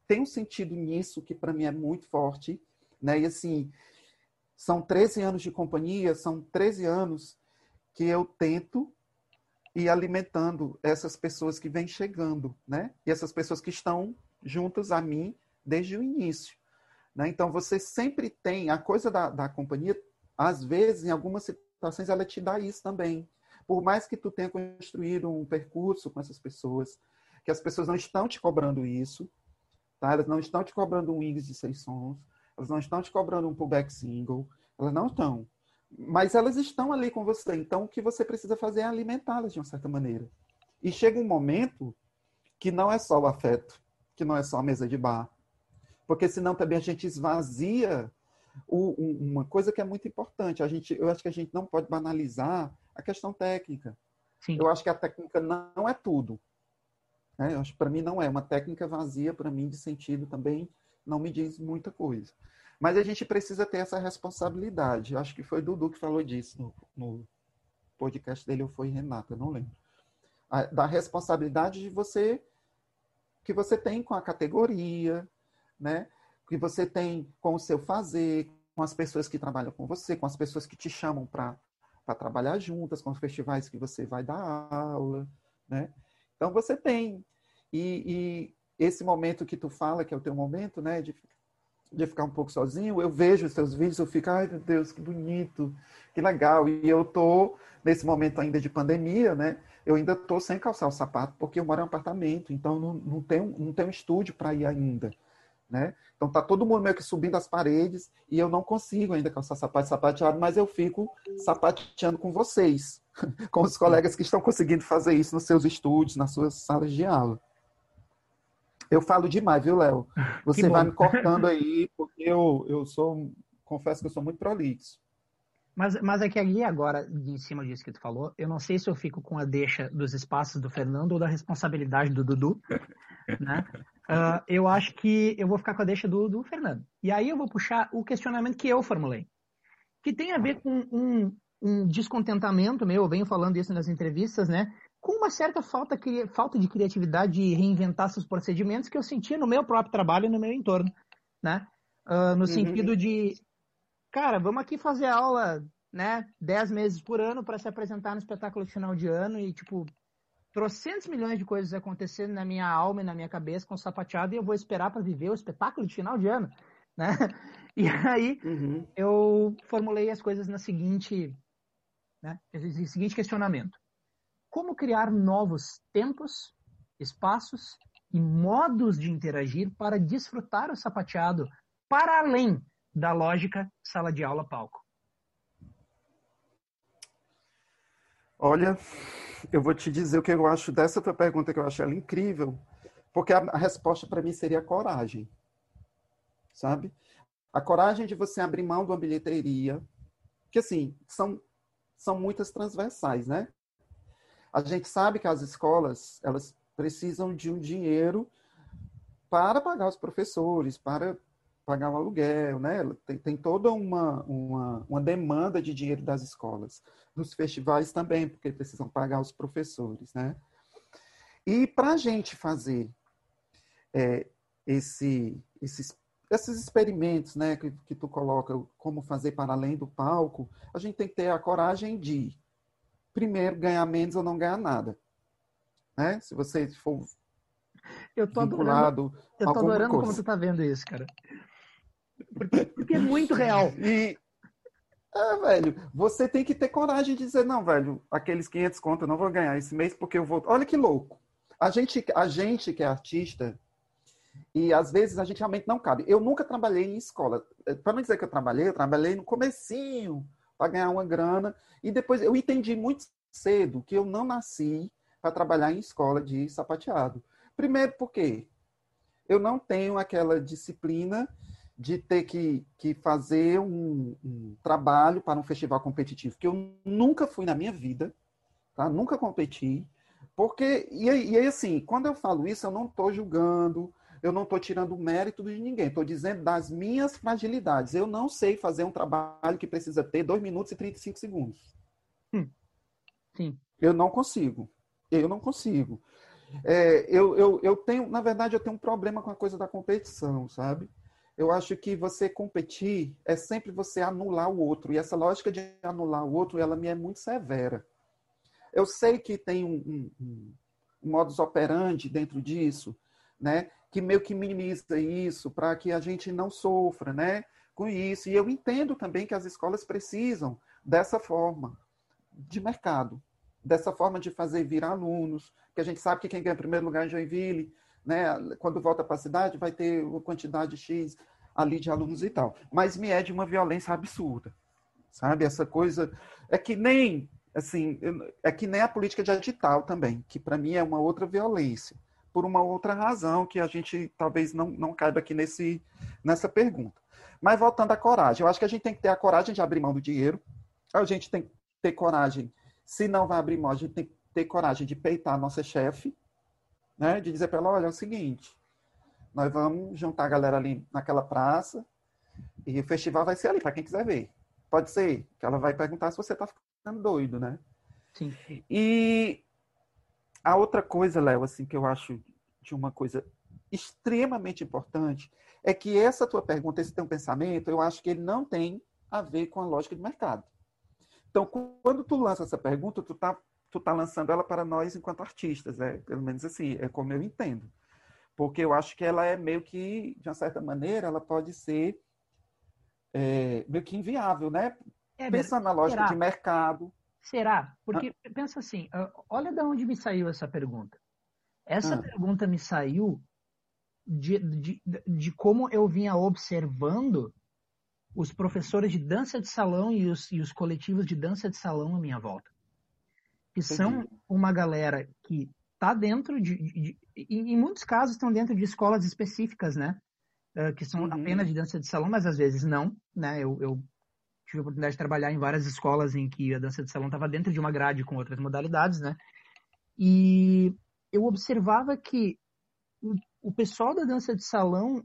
S2: tem um sentido nisso que para mim é muito forte, né? E assim, são 13 anos de companhia, são 13 anos que eu tento ir alimentando essas pessoas que vêm chegando, né? E essas pessoas que estão juntas a mim desde o início. Né? Então, você sempre tem a coisa da, da companhia, às vezes, em algumas situações, ela te dá isso também. Por mais que tu tenha construído um percurso com essas pessoas, que as pessoas não estão te cobrando isso, tá? elas não estão te cobrando um Wings de seis sons, elas não estão te cobrando um pullback single, elas não estão. Mas elas estão ali com você. Então, o que você precisa fazer é alimentá-las de uma certa maneira. E chega um momento que não é só o afeto, que não é só a mesa de bar, porque senão também a gente esvazia o, uma coisa que é muito importante. A gente, eu acho que a gente não pode banalizar a questão técnica. Sim. Eu acho que a técnica não é tudo. Né? Eu acho para mim não é uma técnica vazia para mim de sentido também não me diz muita coisa. Mas a gente precisa ter essa responsabilidade. Eu acho que foi Dudu que falou disso no, no podcast dele ou foi Renata, não lembro. A, da responsabilidade de você que você tem com a categoria, né? Que você tem com o seu fazer, com as pessoas que trabalham com você, com as pessoas que te chamam para trabalhar juntas, com os festivais que você vai dar aula, né? Então você tem. E, e, esse momento que tu fala, que é o teu momento, né? De, de ficar um pouco sozinho, eu vejo os teus vídeos, eu fico, ai meu Deus, que bonito, que legal. E eu tô nesse momento ainda de pandemia, né? Eu ainda tô sem calçar o sapato, porque eu moro em um apartamento, então não, não, tenho, não tenho estúdio para ir ainda né? Então tá todo mundo meio que subindo as paredes e eu não consigo ainda calçar sapato sapateado, mas eu fico sapateando com vocês, *laughs* com os colegas que estão conseguindo fazer isso nos seus estúdios, nas suas salas de aula. Eu falo demais, viu, Léo? *laughs* Você vai me cortando aí, porque eu, eu sou, confesso que eu sou muito prolixo.
S1: Mas, mas é que ali agora, em cima disso que tu falou, eu não sei se eu fico com a deixa dos espaços do Fernando ou da responsabilidade do Dudu, *laughs* né? Uh, eu acho que eu vou ficar com a deixa do, do Fernando. E aí eu vou puxar o questionamento que eu formulei, que tem a ver com um, um descontentamento meu, eu venho falando isso nas entrevistas, né? Com uma certa falta, falta de criatividade de reinventar seus procedimentos que eu sentia no meu próprio trabalho e no meu entorno, né? Uh, no uhum. sentido de, cara, vamos aqui fazer aula, né? Dez meses por ano para se apresentar no espetáculo de final de ano e, tipo, trocentos milhões de coisas acontecendo na minha alma e na minha cabeça com sapateado e eu vou esperar para viver o espetáculo de final de ano, né? *laughs* E aí uhum. eu formulei as coisas na seguinte, né? seguinte questionamento: como criar novos tempos, espaços e modos de interagir para desfrutar o sapateado para além da lógica sala de aula palco?
S2: Olha, eu vou te dizer o que eu acho dessa tua pergunta, que eu acho ela incrível, porque a, a resposta para mim seria coragem. Sabe? A coragem de você abrir mão de uma bilheteria, que assim, são, são muitas transversais, né? A gente sabe que as escolas, elas precisam de um dinheiro para pagar os professores, para pagar o aluguel, né? Tem, tem toda uma, uma, uma, demanda de dinheiro das escolas. Nos festivais também, porque precisam pagar os professores, né? E para a gente fazer é, esse, esses, esses experimentos, né, que, que tu coloca, como fazer para além do palco, a gente tem que ter a coragem de, primeiro, ganhar menos ou não ganhar nada. Né? Se você for
S1: Eu tô vinculado adorando, eu tô adorando coisa. como tu tá vendo isso, cara. Porque, porque é muito real.
S2: E, é, velho, você tem que ter coragem de dizer, não, velho, aqueles 500 conto eu não vou ganhar esse mês porque eu vou... Olha que louco. A gente, a gente que é artista, e às vezes a gente realmente não cabe. Eu nunca trabalhei em escola. É, para não dizer que eu trabalhei, eu trabalhei no comecinho para ganhar uma grana. E depois eu entendi muito cedo que eu não nasci para trabalhar em escola de sapateado. Primeiro porque eu não tenho aquela disciplina de ter que, que fazer um, um, trabalho para um festival competitivo, que eu nunca fui na minha vida, tá? nunca competi. Porque, e aí, e aí assim, quando eu falo isso, eu não estou julgando, eu não estou tirando mérito de ninguém, estou dizendo das minhas fragilidades. Eu não sei fazer um trabalho que precisa ter 2 minutos e 35 segundos.
S1: Hum. Sim.
S2: Eu não consigo. Eu não consigo. É, eu, eu, eu tenho, na verdade, eu tenho um problema com a coisa da competição, sabe? Eu acho que você competir é sempre você anular o outro. E essa lógica de anular o outro, ela me é muito severa. Eu sei que tem um, um, um modus operandi dentro disso, né? Que meio que minimiza isso para que a gente não sofra, né? Com isso. E eu entendo também que as escolas precisam dessa forma de mercado, dessa forma de fazer vir alunos, que a gente sabe que quem ganha primeiro lugar em Joinville né? Quando volta para a cidade, vai ter uma quantidade X ali de alunos e tal. Mas me é de uma violência absurda, sabe? Essa coisa é que nem assim é que nem a política de edital também, que para mim é uma outra violência, por uma outra razão que a gente talvez não, não caiba aqui nesse nessa pergunta. Mas voltando à coragem, eu acho que a gente tem que ter a coragem de abrir mão do dinheiro, a gente tem que ter coragem, se não vai abrir mão, a gente tem que ter coragem de peitar a nossa chefe, né? De dizer para ela, olha, é o seguinte, nós vamos juntar a galera ali naquela praça e o festival vai ser ali, para quem quiser ver. Pode ser que ela vai perguntar se você está ficando doido, né?
S1: Sim.
S2: E a outra coisa, Léo, assim, que eu acho de uma coisa extremamente importante é que essa tua pergunta, esse teu pensamento, eu acho que ele não tem a ver com a lógica de mercado. Então, quando tu lança essa pergunta, tu tá tu tá lançando ela para nós enquanto artistas, né? Pelo menos assim, é como eu entendo. Porque eu acho que ela é meio que, de uma certa maneira, ela pode ser é, meio que inviável, né? É, Pensando na lógica será? de mercado.
S1: Será? Porque ah. pensa assim, olha de onde me saiu essa pergunta. Essa ah. pergunta me saiu de, de, de como eu vinha observando os professores de dança de salão e os, e os coletivos de dança de salão à minha volta que são uma galera que está dentro de, de, de, em muitos casos estão dentro de escolas específicas, né? Uh, que são uhum. apenas de dança de salão, mas às vezes não, né? Eu, eu, tive a oportunidade de trabalhar em várias escolas em que a dança de salão estava dentro de uma grade com outras modalidades, né? E eu observava que o, o pessoal da dança de salão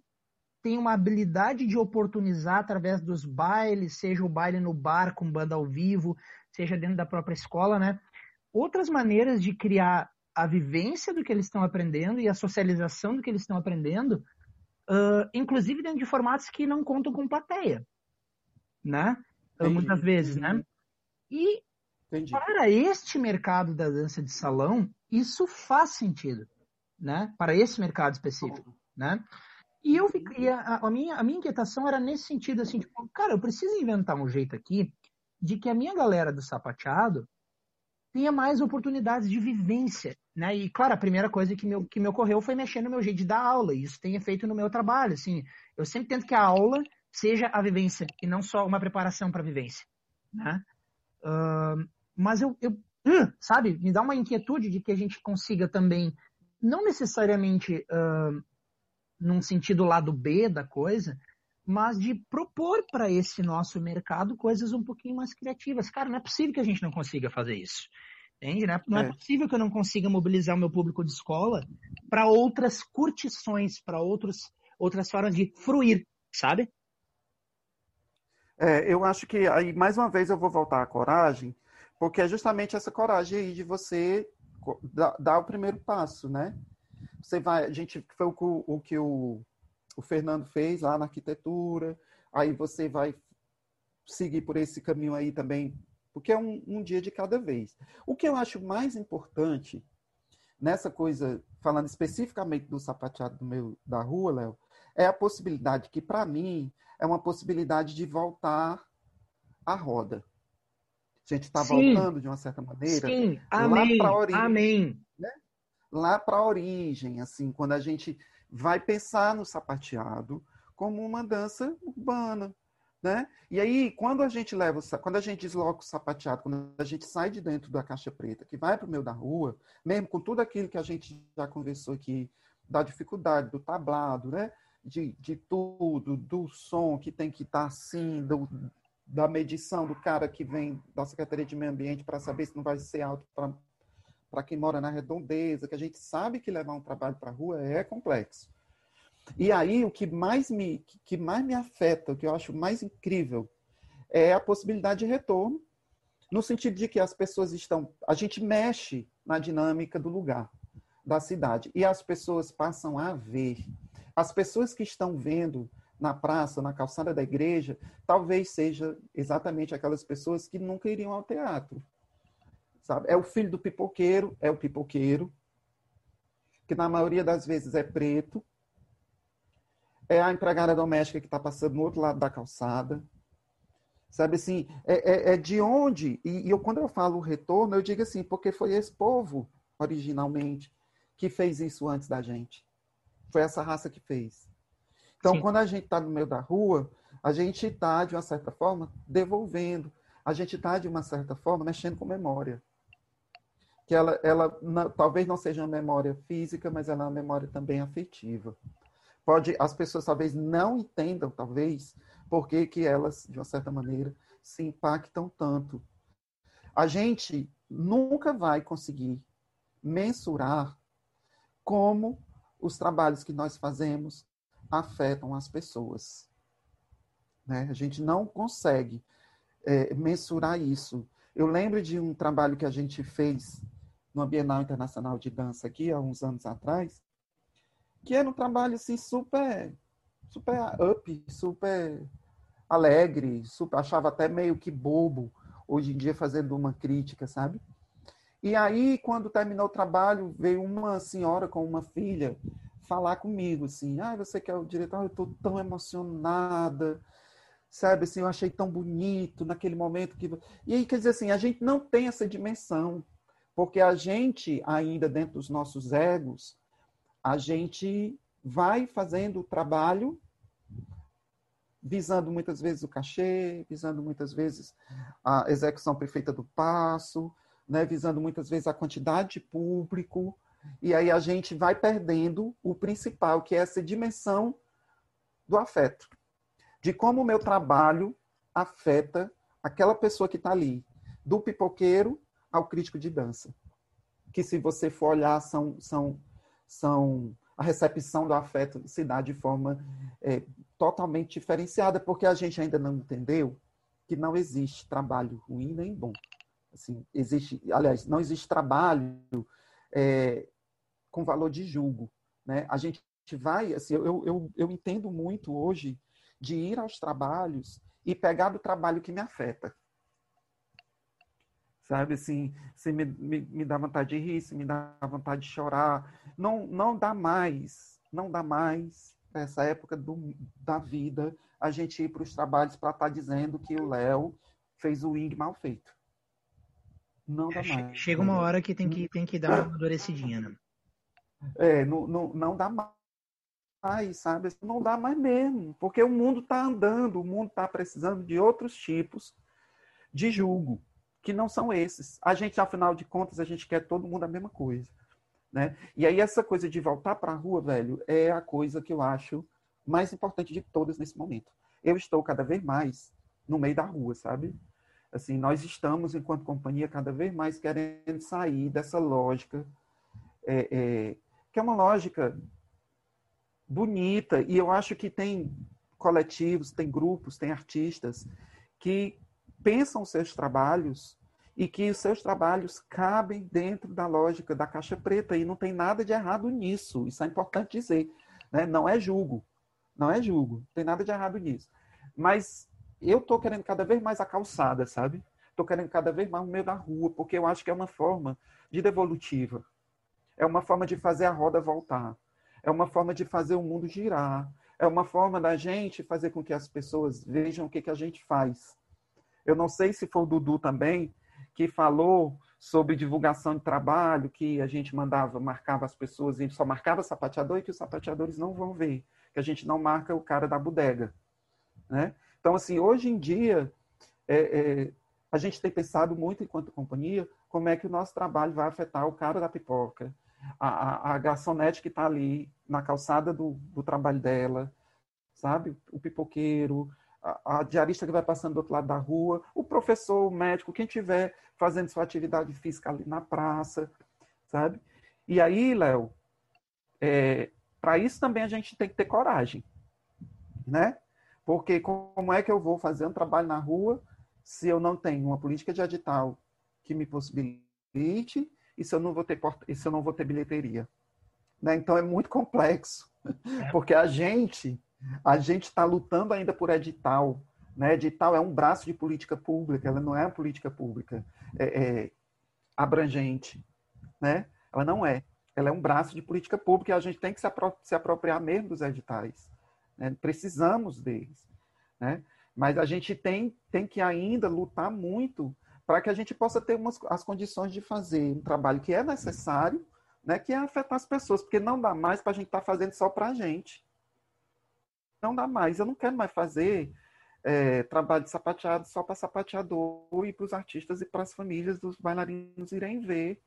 S1: tem uma habilidade de oportunizar através dos bailes, seja o baile no bar com banda ao vivo, seja dentro da própria escola, né? Outras maneiras de criar a vivência do que eles estão aprendendo e a socialização do que eles estão aprendendo, uh, inclusive dentro de formatos que não contam com plateia, né? Entendi. Muitas vezes, né? E Entendi. para este mercado da dança de salão, isso faz sentido, né? Para esse mercado específico, né? E eu fiquei, a, a, minha, a minha inquietação era nesse sentido, assim, tipo, cara, eu preciso inventar um jeito aqui de que a minha galera do sapateado tenha mais oportunidades de vivência, né? E claro, a primeira coisa que me, que me ocorreu foi mexer no meu jeito de dar aula, e isso tem efeito no meu trabalho, assim. Eu sempre tento que a aula seja a vivência e não só uma preparação para a vivência, né? Uh, mas eu, eu uh, sabe, me dá uma inquietude de que a gente consiga também, não necessariamente uh, num sentido lado B da coisa, mas de propor para esse nosso mercado coisas um pouquinho mais criativas. Cara, não é possível que a gente não consiga fazer isso. Entende? Não é, é. possível que eu não consiga mobilizar o meu público de escola para outras curtições, para outras formas de fruir, sabe?
S2: É, eu acho que aí, mais uma vez, eu vou voltar à coragem, porque é justamente essa coragem aí de você dar, dar o primeiro passo, né? Você vai, a gente, foi o, o que o o Fernando fez lá na arquitetura, aí você vai seguir por esse caminho aí também, porque é um, um dia de cada vez. O que eu acho mais importante nessa coisa, falando especificamente do sapateado do meu, da rua, Léo, é a possibilidade que, para mim, é uma possibilidade de voltar à roda. A gente está voltando, de uma certa maneira,
S1: Sim. Amém.
S2: lá para a origem.
S1: Amém.
S2: Né? Lá para a origem, assim, quando a gente vai pensar no sapateado como uma dança urbana, né? E aí, quando a gente leva, quando a gente desloca o sapateado, quando a gente sai de dentro da caixa preta, que vai para o meio da rua, mesmo com tudo aquilo que a gente já conversou aqui, da dificuldade do tablado, né? De, de tudo, do som que tem que estar tá assim, do, da medição do cara que vem da Secretaria de Meio Ambiente para saber se não vai ser alto para quem mora na redondeza, que a gente sabe que levar um trabalho para a rua é complexo. E aí o que mais me que mais me afeta, o que eu acho mais incrível, é a possibilidade de retorno, no sentido de que as pessoas estão, a gente mexe na dinâmica do lugar, da cidade, e as pessoas passam a ver. As pessoas que estão vendo na praça, na calçada da igreja, talvez seja exatamente aquelas pessoas que nunca iriam ao teatro. Sabe? É o filho do pipoqueiro, é o pipoqueiro, que na maioria das vezes é preto, é a empregada doméstica que está passando no outro lado da calçada. Sabe assim, é, é, é de onde? E, e, eu, quando eu falo retorno, eu digo assim, porque foi esse povo, originalmente, que fez isso antes da gente. Foi essa raça que fez. Então, Sim. quando a gente está no meio da rua, a gente está, de uma certa forma, devolvendo. A gente está, de uma certa forma, mexendo com memória. Que ela, ela talvez não seja uma memória física, mas ela é uma memória também afetiva pode as pessoas talvez não entendam, talvez, por que, que elas, de uma certa maneira, se impactam tanto. A gente nunca vai conseguir mensurar como os trabalhos que nós fazemos afetam as pessoas. Né? A gente não consegue é, mensurar isso. Eu lembro de um trabalho que a gente fez no Bienal Internacional de Dança aqui, há uns anos atrás, que era um trabalho assim super super up, super alegre, super, achava até meio que bobo hoje em dia fazendo uma crítica, sabe? E aí, quando terminou o trabalho, veio uma senhora com uma filha falar comigo, assim, ah, você que é o diretor, eu estou tão emocionada, sabe, assim, eu achei tão bonito naquele momento que... E aí, quer dizer assim, a gente não tem essa dimensão, porque a gente, ainda dentro dos nossos egos, a gente vai fazendo o trabalho visando muitas vezes o cachê, visando muitas vezes a execução perfeita do passo, né, visando muitas vezes a quantidade de público, e aí a gente vai perdendo o principal, que é essa dimensão do afeto, de como o meu trabalho afeta aquela pessoa que está ali, do pipoqueiro ao crítico de dança, que se você for olhar são, são são a recepção do afeto se dá de forma é, totalmente diferenciada, porque a gente ainda não entendeu que não existe trabalho ruim nem bom. Assim, existe, aliás, não existe trabalho é, com valor de julgo. Né? A gente vai, assim, eu, eu, eu entendo muito hoje de ir aos trabalhos e pegar do trabalho que me afeta sabe? Assim, se me, me, me dá vontade de rir, se me dá vontade de chorar. Não, não dá mais, não dá mais, nessa época do, da vida, a gente ir para os trabalhos para estar tá dizendo que o Léo fez o wing mal feito. Não dá é, mais.
S1: Chega uma hora que tem que, tem que dar uma amadurecidinha, né?
S2: É, não, não, não dá mais, sabe? Não dá mais mesmo, porque o mundo está andando, o mundo está precisando de outros tipos de julgo que não são esses. A gente, afinal de contas, a gente quer todo mundo a mesma coisa. Né? E aí essa coisa de voltar para a rua, velho, é a coisa que eu acho mais importante de todas nesse momento. Eu estou cada vez mais no meio da rua, sabe? Assim, nós estamos, enquanto companhia, cada vez mais querendo sair dessa lógica, é, é, que é uma lógica bonita, e eu acho que tem coletivos, tem grupos, tem artistas que pensam seus trabalhos e que os seus trabalhos cabem dentro da lógica da caixa preta e não tem nada de errado nisso. Isso é importante dizer, né? Não é julgo, não é julgo, não tem nada de errado nisso. Mas eu estou querendo cada vez mais a calçada, sabe? Estou querendo cada vez mais o meio da rua, porque eu acho que é uma forma de devolutiva. É uma forma de fazer a roda voltar. É uma forma de fazer o mundo girar. É uma forma da gente fazer com que as pessoas vejam o que, que a gente faz. Eu não sei se foi o Dudu também que falou sobre divulgação de trabalho, que a gente mandava, marcava as pessoas, e só marcava sapateador e que os sapateadores não vão ver, que a gente não marca o cara da bodega. Né? Então, assim, hoje em dia, é, é, a gente tem pensado muito, enquanto companhia, como é que o nosso trabalho vai afetar o cara da pipoca, a, a, a garçonete que está ali na calçada do, do trabalho dela, sabe? O pipoqueiro, a, a, diarista que vai passando do outro lado da rua, o professor, o médico, quem tiver fazendo sua atividade física ali na praça, sabe? E aí, Léo, é, para isso também a gente tem que ter coragem, né? Porque como é que eu vou fazer um trabalho na rua se eu não tenho uma política de edital que me possibilite e se eu não vou ter, se eu não vou ter bilheteria? Né? Então é muito complexo, é. porque a gente a gente está lutando ainda por edital. Né? Edital é um braço de política pública, ela não é uma política pública é, é, abrangente. Né? Ela não é. Ela é um braço de política pública e a gente tem que se, apro se apropriar mesmo dos editais. Né? Precisamos deles. Né? Mas a gente tem, tem que ainda lutar muito para que a gente possa ter umas, as condições de fazer um trabalho que é necessário, né, que é afetar as pessoas, porque não dá mais para a gente estar tá fazendo só para a gente não dá mais. Eu não quero mais fazer é, trabalho de sapateado só para sapateador e para os artistas e para as famílias dos bailarinos irem ver.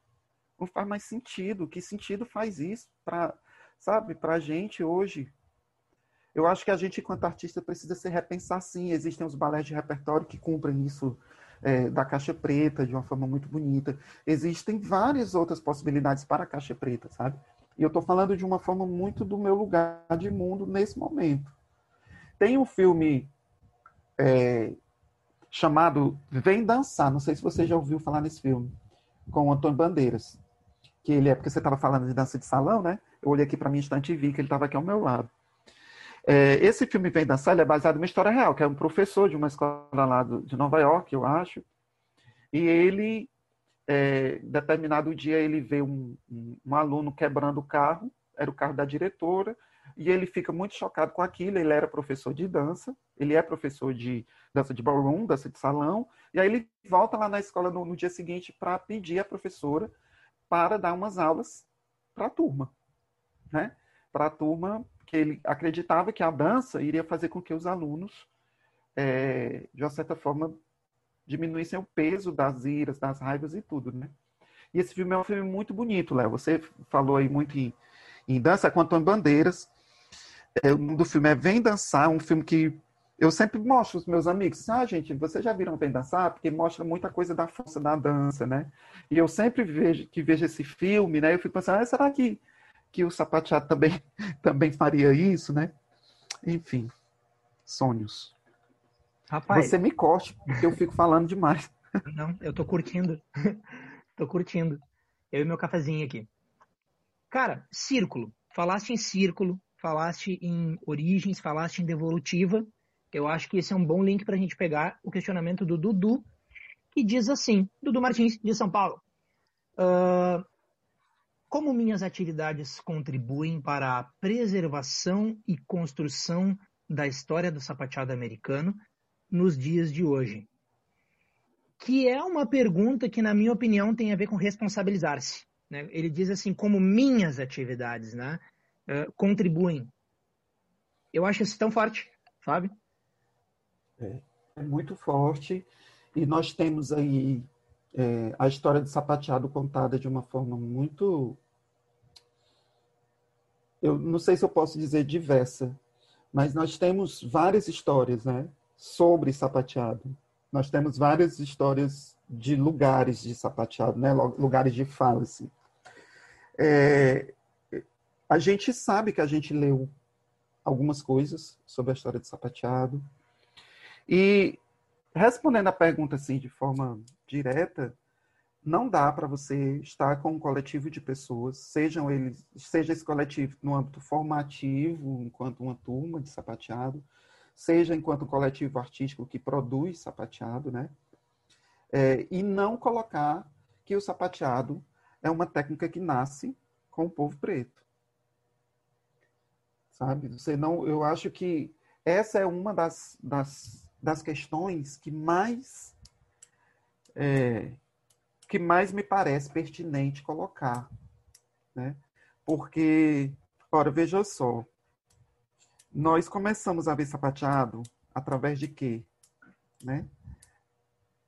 S2: Não faz mais sentido. Que sentido faz isso para, sabe, para a gente hoje? Eu acho que a gente, enquanto artista, precisa se repensar sim. Existem os balés de repertório que cumprem isso é, da caixa preta de uma forma muito bonita. Existem várias outras possibilidades para a caixa preta, sabe? E eu estou falando de uma forma muito do meu lugar de mundo nesse momento. Tem um filme é, chamado Vem Dançar. Não sei se você já ouviu falar nesse filme, com o Antônio Bandeiras. Que ele é, porque você estava falando de dança de salão, né? Eu olhei aqui para minha estante e vi que ele estava aqui ao meu lado. É, esse filme Vem Dançar é baseado em uma história real, que é um professor de uma escola lá de Nova York, eu acho. E ele, é, determinado dia, ele vê um, um, um aluno quebrando o carro, era o carro da diretora, e ele fica muito chocado com aquilo. Ele era professor de dança, ele é professor de dança de ballroom, dança de salão, e aí ele volta lá na escola no, no dia seguinte para pedir à professora para dar umas aulas para a turma, né? Para a turma que ele acreditava que a dança iria fazer com que os alunos, é, de uma certa forma, diminuíssem o peso das iras, das raivas e tudo, né? E esse filme é um filme muito bonito, Léo. Você falou aí muito em, em dança com Antônio Bandeiras. É, o nome do filme é Vem Dançar, um filme que eu sempre mostro aos meus amigos. Ah, gente, vocês já viram Vem Dançar? Porque mostra muita coisa da força da dança, né? E eu sempre vejo que vejo esse filme, né? Eu fico pensando, ah, será que, que o sapateado também, *laughs* também faria isso, né? Enfim, sonhos. Rapaz, Você me corte, porque eu fico falando demais. *laughs*
S1: Não, eu tô curtindo. *laughs* tô curtindo. Eu e meu cafezinho aqui. Cara, círculo. Falaste em círculo, falaste em origens, falaste em devolutiva. Eu acho que esse é um bom link para a gente pegar o questionamento do Dudu, que diz assim, Dudu Martins, de São Paulo. Uh, como minhas atividades contribuem para a preservação e construção da história do sapateado americano nos dias de hoje? Que é uma pergunta que, na minha opinião, tem a ver com responsabilizar-se. Né? Ele diz assim, como minhas atividades, né? Uh, contribuem. Eu acho isso tão forte, sabe?
S2: É, é muito forte. E nós temos aí é, a história do sapateado contada de uma forma muito. Eu não sei se eu posso dizer diversa, mas nós temos várias histórias né, sobre sapateado. Nós temos várias histórias de lugares de sapateado, né, lugares de fala. Assim. É, a gente sabe que a gente leu algumas coisas sobre a história do sapateado. E respondendo a pergunta assim de forma direta, não dá para você estar com um coletivo de pessoas, sejam eles, seja esse coletivo no âmbito formativo, enquanto uma turma de sapateado, seja enquanto um coletivo artístico que produz sapateado, né? É, e não colocar que o sapateado é uma técnica que nasce com o povo preto. Sabe? Você não, eu acho que essa é uma das, das, das questões que mais é, que mais me parece pertinente colocar, né? Porque, ora, veja só, nós começamos a ver sapateado através de quê? Né?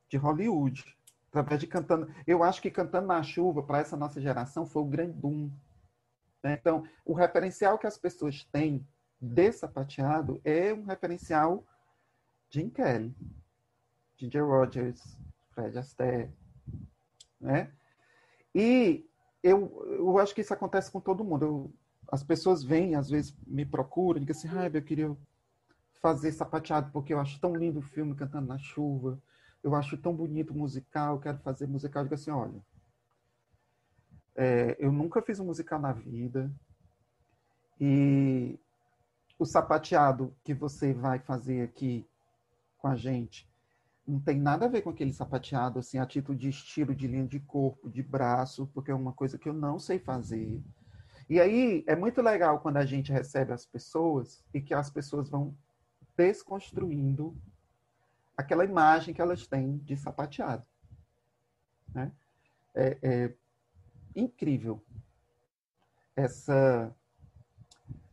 S2: De Hollywood, através de cantando. Eu acho que cantando na chuva para essa nossa geração foi o grande boom. Né? Então, o referencial que as pessoas têm de sapateado é um referencial Jim Kelly, Ginger Rogers, Fred Astaire, né? E eu, eu acho que isso acontece com todo mundo. Eu, as pessoas vêm, às vezes me procuram, e dizem assim, ah, eu queria fazer sapateado porque eu acho tão lindo o filme Cantando na Chuva, eu acho tão bonito o musical, eu quero fazer musical. Eu digo assim, olha, é, eu nunca fiz um musical na vida e o sapateado que você vai fazer aqui com a gente não tem nada a ver com aquele sapateado, assim, a título de estilo, de linha de corpo, de braço, porque é uma coisa que eu não sei fazer. E aí é muito legal quando a gente recebe as pessoas e que as pessoas vão desconstruindo aquela imagem que elas têm de sapateado. Né? É, é incrível essa,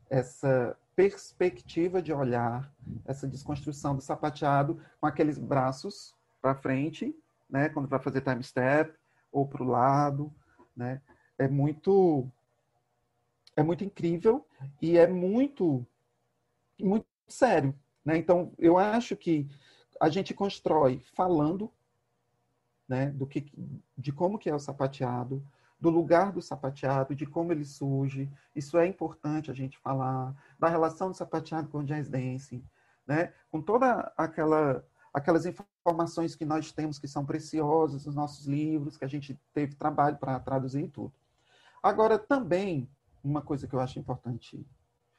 S2: essa perspectiva de olhar, essa desconstrução do sapateado com aqueles braços para frente, né, quando vai fazer time step, ou para o lado, né, é muito é muito incrível e é muito muito sério, né? Então eu acho que a gente constrói falando, né, do que de como que é o sapateado, do lugar do sapateado, de como ele surge. Isso é importante a gente falar, da relação do sapateado com o jazz dancing, né? com toda aquela aquelas informações que nós temos que são preciosas nos nossos livros, que a gente teve trabalho para traduzir e tudo. Agora, também, uma coisa que eu acho importante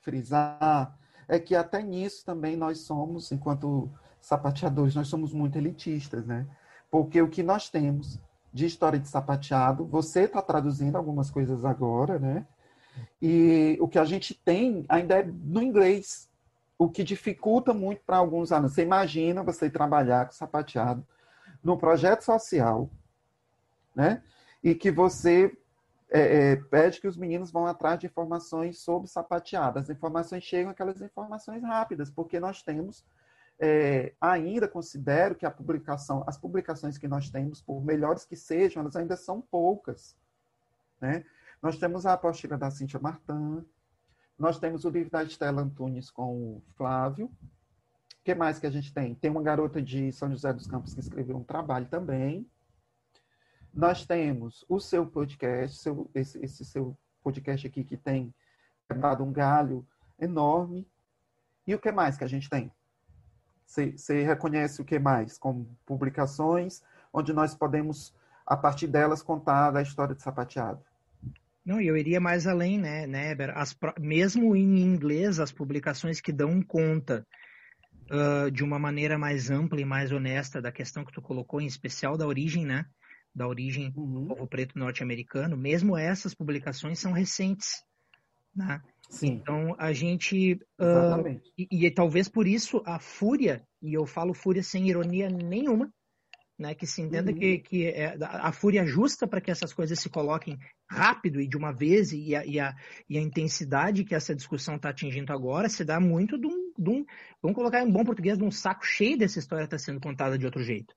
S2: frisar é que até nisso também nós somos, enquanto sapateadores, nós somos muito elitistas, né? Porque o que nós temos de história de sapateado. Você está traduzindo algumas coisas agora, né? E o que a gente tem ainda é no inglês, o que dificulta muito para alguns alunos. Você imagina você trabalhar com sapateado no projeto social, né? E que você é, é, pede que os meninos vão atrás de informações sobre sapateado. As informações chegam aquelas informações rápidas, porque nós temos é, ainda considero que a publicação, as publicações que nós temos, por melhores que sejam, elas ainda são poucas. Né? Nós temos a apostila da Cíntia Martin, nós temos o livro da Estela Antunes com o Flávio. O que mais que a gente tem? Tem uma garota de São José dos Campos que escreveu um trabalho também. Nós temos o seu podcast, seu, esse, esse seu podcast aqui que tem dado um galho enorme. E o que mais que a gente tem? Você reconhece o que mais? Como publicações, onde nós podemos, a partir delas, contar da história de sapateado.
S1: Não, eu iria mais além, né, né As, mesmo em inglês, as publicações que dão conta uh, de uma maneira mais ampla e mais honesta da questão que tu colocou, em especial da origem, né? Da origem uhum. do povo preto norte-americano, mesmo essas publicações são recentes, né? Sim. Então a gente uh, e, e, talvez por isso a fúria e eu falo fúria sem ironia nenhuma, né? Que se entenda uhum. que, que é a fúria justa para que essas coisas se coloquem rápido e de uma vez e a, e a, e a intensidade que essa discussão está atingindo agora se dá muito de um, de um, vamos colocar em bom português, de um saco cheio dessa história estar tá sendo contada de outro jeito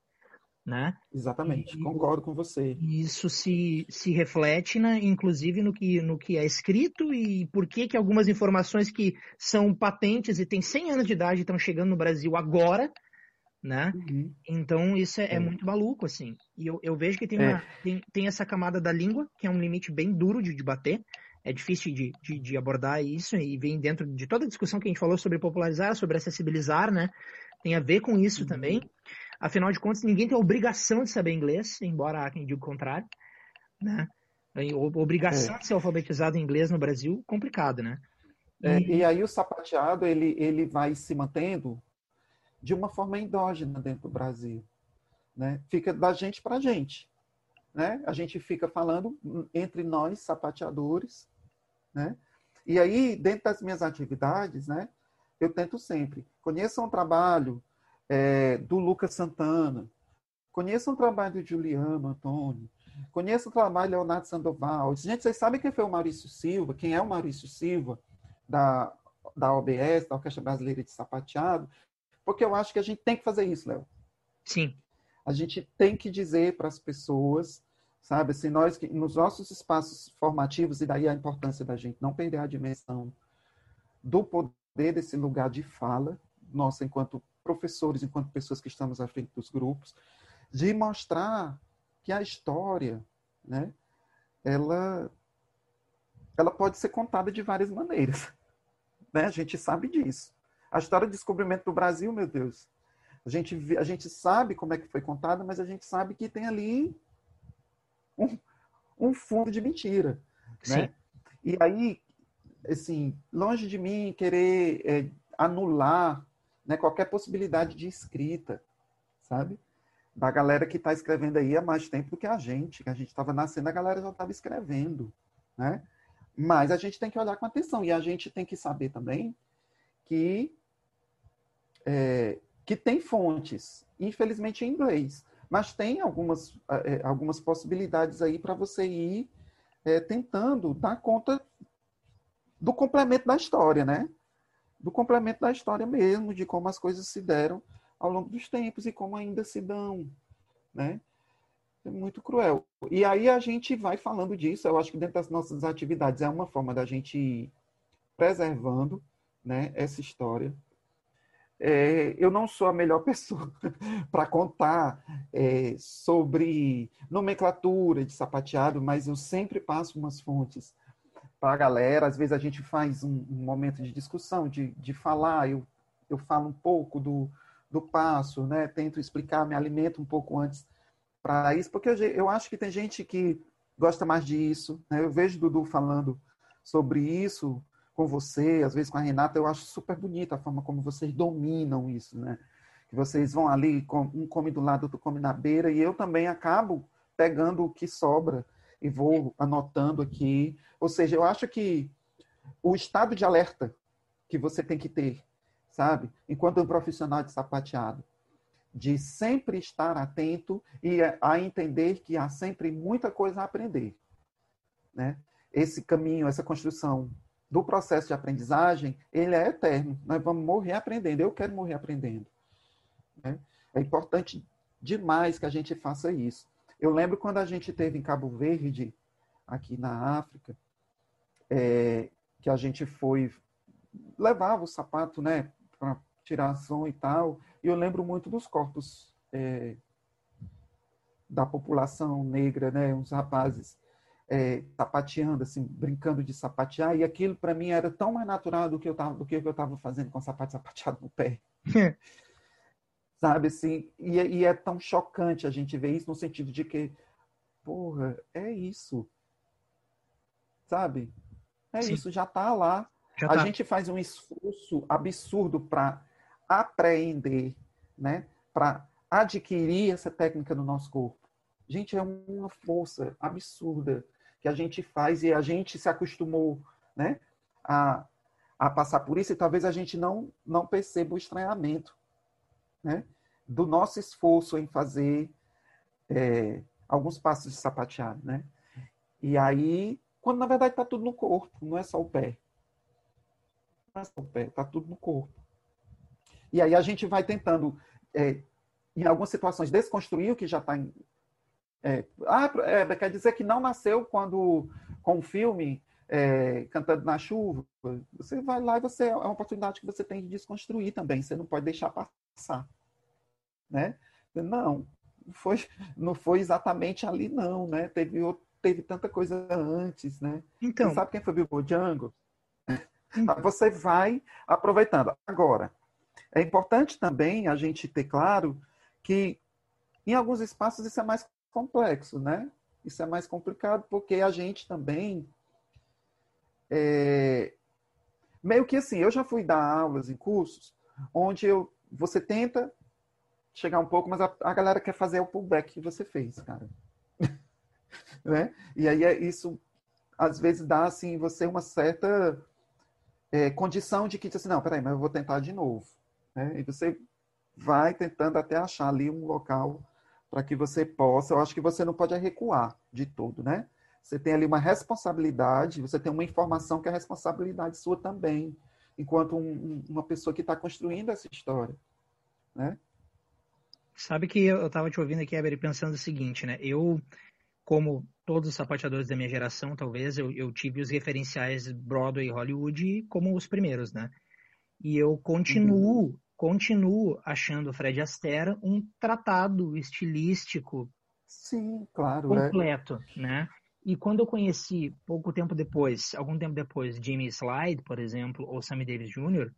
S1: né?
S2: Exatamente, e, concordo com você.
S1: Isso se, se reflete, na, inclusive, no que, no que é escrito e por que, que algumas informações que são patentes e têm 100 anos de idade estão chegando no Brasil agora, né? Uhum. Então, isso é, é, é, muito maluco, assim. E eu, eu vejo que tem, uma, é. tem, tem essa camada da língua, que é um limite bem duro de debater, é difícil de, de, de, abordar isso e vem dentro de toda a discussão que a gente falou sobre popularizar, sobre acessibilizar, né? Tem a ver com isso uhum. também. Afinal de contas, ninguém tem obrigação de saber inglês, embora há quem diga o contrário, né? Obrigação é. de ser alfabetizado em inglês no Brasil, complicado, né?
S2: É, e aí o sapateado, ele, ele vai se mantendo de uma forma endógena dentro do Brasil. Né? Fica da gente para gente. né? A gente fica falando entre nós, sapateadores, né? E aí, dentro das minhas atividades, né? Eu tento sempre, conheçam o trabalho é, do Lucas Santana, conheçam o trabalho do Juliano Antônio, conheçam o trabalho do Leonardo Sandoval. Gente, vocês sabem quem foi o Maurício Silva? Quem é o Maurício Silva da, da OBS, da Orquestra Brasileira de Sapateado? Porque eu acho que a gente tem que fazer isso, Léo.
S1: Sim.
S2: A gente tem que dizer para as pessoas, sabe, assim, nós que nos nossos espaços formativos, e daí a importância da gente não perder a dimensão do poder desse lugar de fala, nossa, enquanto professores, enquanto pessoas que estamos à frente dos grupos, de mostrar que a história, né, ela, ela pode ser contada de várias maneiras. *laughs* Né? A gente sabe disso. A história do descobrimento do Brasil, meu Deus, a gente, a gente sabe como é que foi contada, mas a gente sabe que tem ali um, um fundo de mentira. Né? E aí, assim, longe de mim querer é, anular né, qualquer possibilidade de escrita, sabe? Da galera que está escrevendo aí há mais tempo do que a gente, que a gente estava nascendo, a galera já estava escrevendo, né? Mas a gente tem que olhar com atenção e a gente tem que saber também que é, que tem fontes, infelizmente em inglês, mas tem algumas, é, algumas possibilidades aí para você ir é, tentando dar conta do complemento da história, né? Do complemento da história mesmo, de como as coisas se deram ao longo dos tempos e como ainda se dão, né? É muito cruel. E aí a gente vai falando disso, eu acho que dentro das nossas atividades é uma forma da gente ir preservando né, essa história, é, eu não sou a melhor *laughs* pessoa para contar é, sobre nomenclatura de sapateado, mas eu sempre passo umas fontes para a galera. Às vezes a gente faz um, um momento de discussão, de, de falar, eu, eu falo um pouco do, do passo, né? tento explicar, me alimento um pouco antes para isso, porque eu, eu acho que tem gente que gosta mais disso. Né? Eu vejo Dudu falando sobre isso com você, às vezes com a Renata, eu acho super bonita a forma como vocês dominam isso, né? Que vocês vão ali, um come do lado, outro come na beira, e eu também acabo pegando o que sobra e vou anotando aqui. Ou seja, eu acho que o estado de alerta que você tem que ter, sabe? Enquanto um profissional de sapateado, de sempre estar atento e a entender que há sempre muita coisa a aprender, né? Esse caminho, essa construção do processo de aprendizagem, ele é eterno. Nós vamos morrer aprendendo. Eu quero morrer aprendendo. Né? É importante demais que a gente faça isso. Eu lembro quando a gente teve em Cabo Verde, aqui na África, é, que a gente foi levava o sapato, né, para tirar som e tal. E eu lembro muito dos corpos é, da população negra, né, uns rapazes é, sapateando, assim, brincando de sapatear, e aquilo para mim era tão mais natural do que eu do que eu estava fazendo com o sapato sapateado no pé. *laughs* Sabe assim? E, e, é tão chocante a gente ver isso no sentido de que, porra, é isso. Sabe? É Sim. isso, já está lá. Já a tá. gente faz um esforço absurdo para apreender, né? Para adquirir essa técnica no nosso corpo. Gente, é uma força absurda que a gente faz e a gente se acostumou né, a, a passar por isso e talvez a gente não, não perceba o estranhamento né, do nosso esforço em fazer é, alguns passos de sapateado. Né? E aí, quando na verdade está tudo no corpo, não é só o pé. Não é só o pé, está tudo no corpo. E aí a gente vai tentando, é, em algumas situações, desconstruir o que já está é, ah, é, quer dizer que não nasceu quando com o filme é, Cantando na Chuva. Você vai lá e você é uma oportunidade que você tem de desconstruir também. Você não pode deixar passar, né? Não, foi, não foi exatamente ali não, né? Teve teve tanta coisa antes, né? Então, você sabe quem foi Bilbo Django? Então. *laughs* Você vai aproveitando. Agora, é importante também a gente ter claro que em alguns espaços isso é mais complexo, né? Isso é mais complicado porque a gente também é, meio que assim, eu já fui dar aulas em cursos onde eu, você tenta chegar um pouco, mas a, a galera quer fazer o pullback que você fez, cara. *laughs* né? E aí é isso às vezes dá assim você uma certa é, condição de que diz assim, não, peraí, mas eu vou tentar de novo. Né? E você vai tentando até achar ali um local para que você possa. Eu acho que você não pode recuar de tudo, né? Você tem ali uma responsabilidade, você tem uma informação que é responsabilidade sua também, enquanto um, uma pessoa que está construindo essa história, né?
S1: Sabe que eu estava te ouvindo aqui, Eber, pensando o seguinte, né? Eu, como todos os sapateadores da minha geração, talvez, eu, eu tive os referenciais Broadway e Hollywood como os primeiros, né? E eu continuo, uhum. continuo achando Fred Astaire um tratado estilístico
S2: Sim, claro,
S1: completo, é. né? E quando eu conheci, pouco tempo depois, algum tempo depois, Jimmy Slide, por exemplo, ou Sammy Davis Jr.,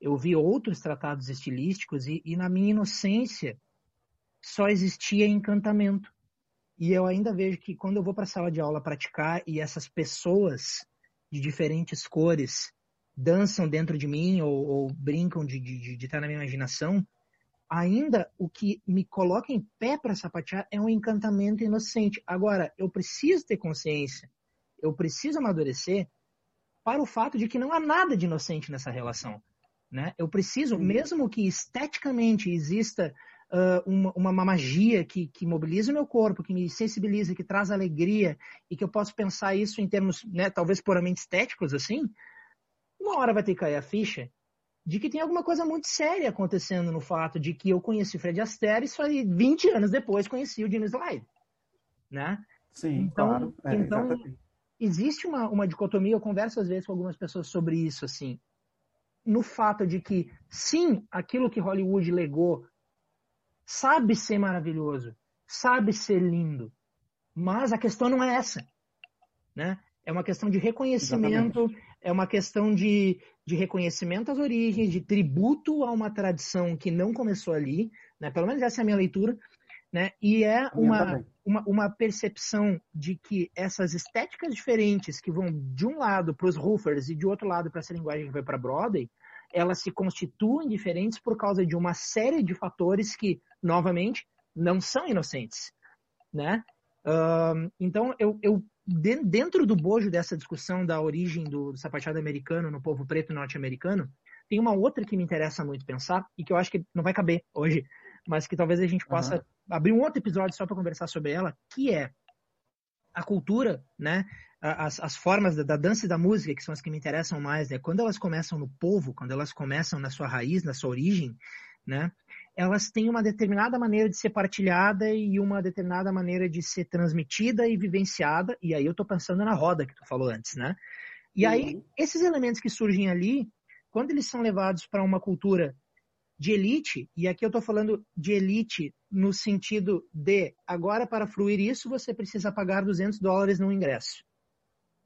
S1: eu vi outros tratados estilísticos e, e na minha inocência só existia encantamento. E eu ainda vejo que quando eu vou para a sala de aula praticar e essas pessoas de diferentes cores dançam dentro de mim ou, ou brincam de, de, de estar na minha imaginação, ainda o que me coloca em pé para sapatear é um encantamento inocente. Agora, eu preciso ter consciência, eu preciso amadurecer para o fato de que não há nada de inocente nessa relação. Né? Eu preciso, mesmo que esteticamente exista uh, uma, uma, magia que, que mobiliza o meu corpo, que me sensibiliza, que traz alegria e que eu posso pensar isso em termos, né, talvez puramente estéticos, assim, uma hora vai ter que cair a ficha de que tem alguma coisa muito séria acontecendo no fato de que eu conheci Fred Astaire e só 20 anos depois conheci o Jimmy Slide, né?
S2: Sim, então, claro.
S1: É, então existe uma, uma dicotomia, eu converso às vezes com algumas pessoas sobre isso, assim, no fato de que, sim, aquilo que Hollywood legou sabe ser maravilhoso, sabe ser lindo, mas a questão não é essa, né? É uma questão de reconhecimento, Exatamente. É uma questão de, de reconhecimento às origens, de tributo a uma tradição que não começou ali, né? Pelo menos essa é a minha leitura, né? E é uma, uma, uma, percepção de que essas estéticas diferentes que vão de um lado para os roofers e de outro lado para essa linguagem que vai para Broadway, elas se constituem diferentes por causa de uma série de fatores que, novamente, não são inocentes, né? Uh, então, eu, eu dentro do bojo dessa discussão da origem do, do sapateado americano no povo preto norte-americano, tem uma outra que me interessa muito pensar e que eu acho que não vai caber hoje, mas que talvez a gente possa uhum. abrir um outro episódio só para conversar sobre ela, que é a cultura, né? As, as formas da, da, dança e da música, que são as que me interessam mais, né? Quando elas começam no povo, quando elas começam na sua raiz, na sua origem, né? Elas têm uma determinada maneira de ser partilhada e uma determinada maneira de ser transmitida e vivenciada. E aí eu estou pensando na roda que tu falou antes, né? E aí, uhum. esses elementos que surgem ali, quando eles são levados para uma cultura de elite, e aqui eu estou falando de elite no sentido de, agora para fluir isso, você precisa pagar 200 dólares no ingresso,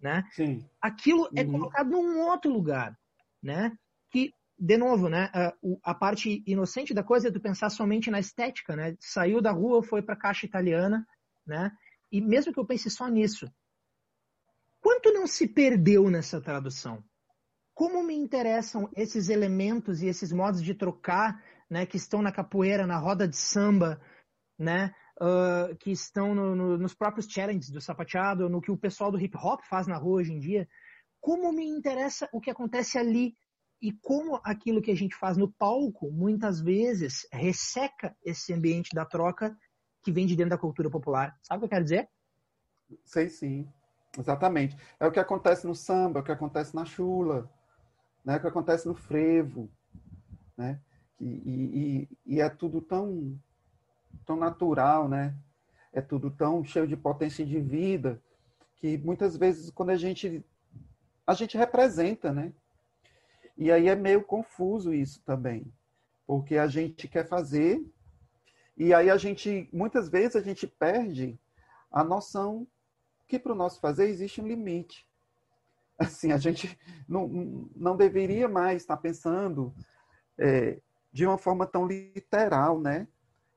S1: né?
S2: Sim.
S1: Aquilo é uhum. é colocado num outro lugar, né? De novo, né, a, a, parte inocente da coisa é tu pensar somente na estética, né? Saiu da rua, foi para a caixa italiana, né? E mesmo que eu pense só nisso, quanto não se perdeu nessa tradução? Como me interessam esses elementos e esses modos de trocar, né, que estão na capoeira, na roda de samba, né, uh, que estão no, no, nos próprios challenges do sapateado, no que o pessoal do hip hop faz na rua hoje em dia? Como me interessa o que acontece ali e como aquilo que a gente faz no palco muitas vezes resseca esse ambiente da troca que vem de dentro da cultura popular. Sabe o que eu quero dizer?
S2: Sei sim, exatamente. É o que acontece no samba, é o que acontece na chula, né? é o que acontece no frevo, né? E, e, e é tudo tão, tão natural, né? É tudo tão cheio de potência de vida que muitas vezes quando a gente a gente representa, né? E aí é meio confuso isso também, porque a gente quer fazer e aí a gente, muitas vezes a gente perde a noção que para o nosso fazer existe um limite. *laughs* Assim, a gente não, não deveria mais estar pensando é, de uma forma tão literal, né?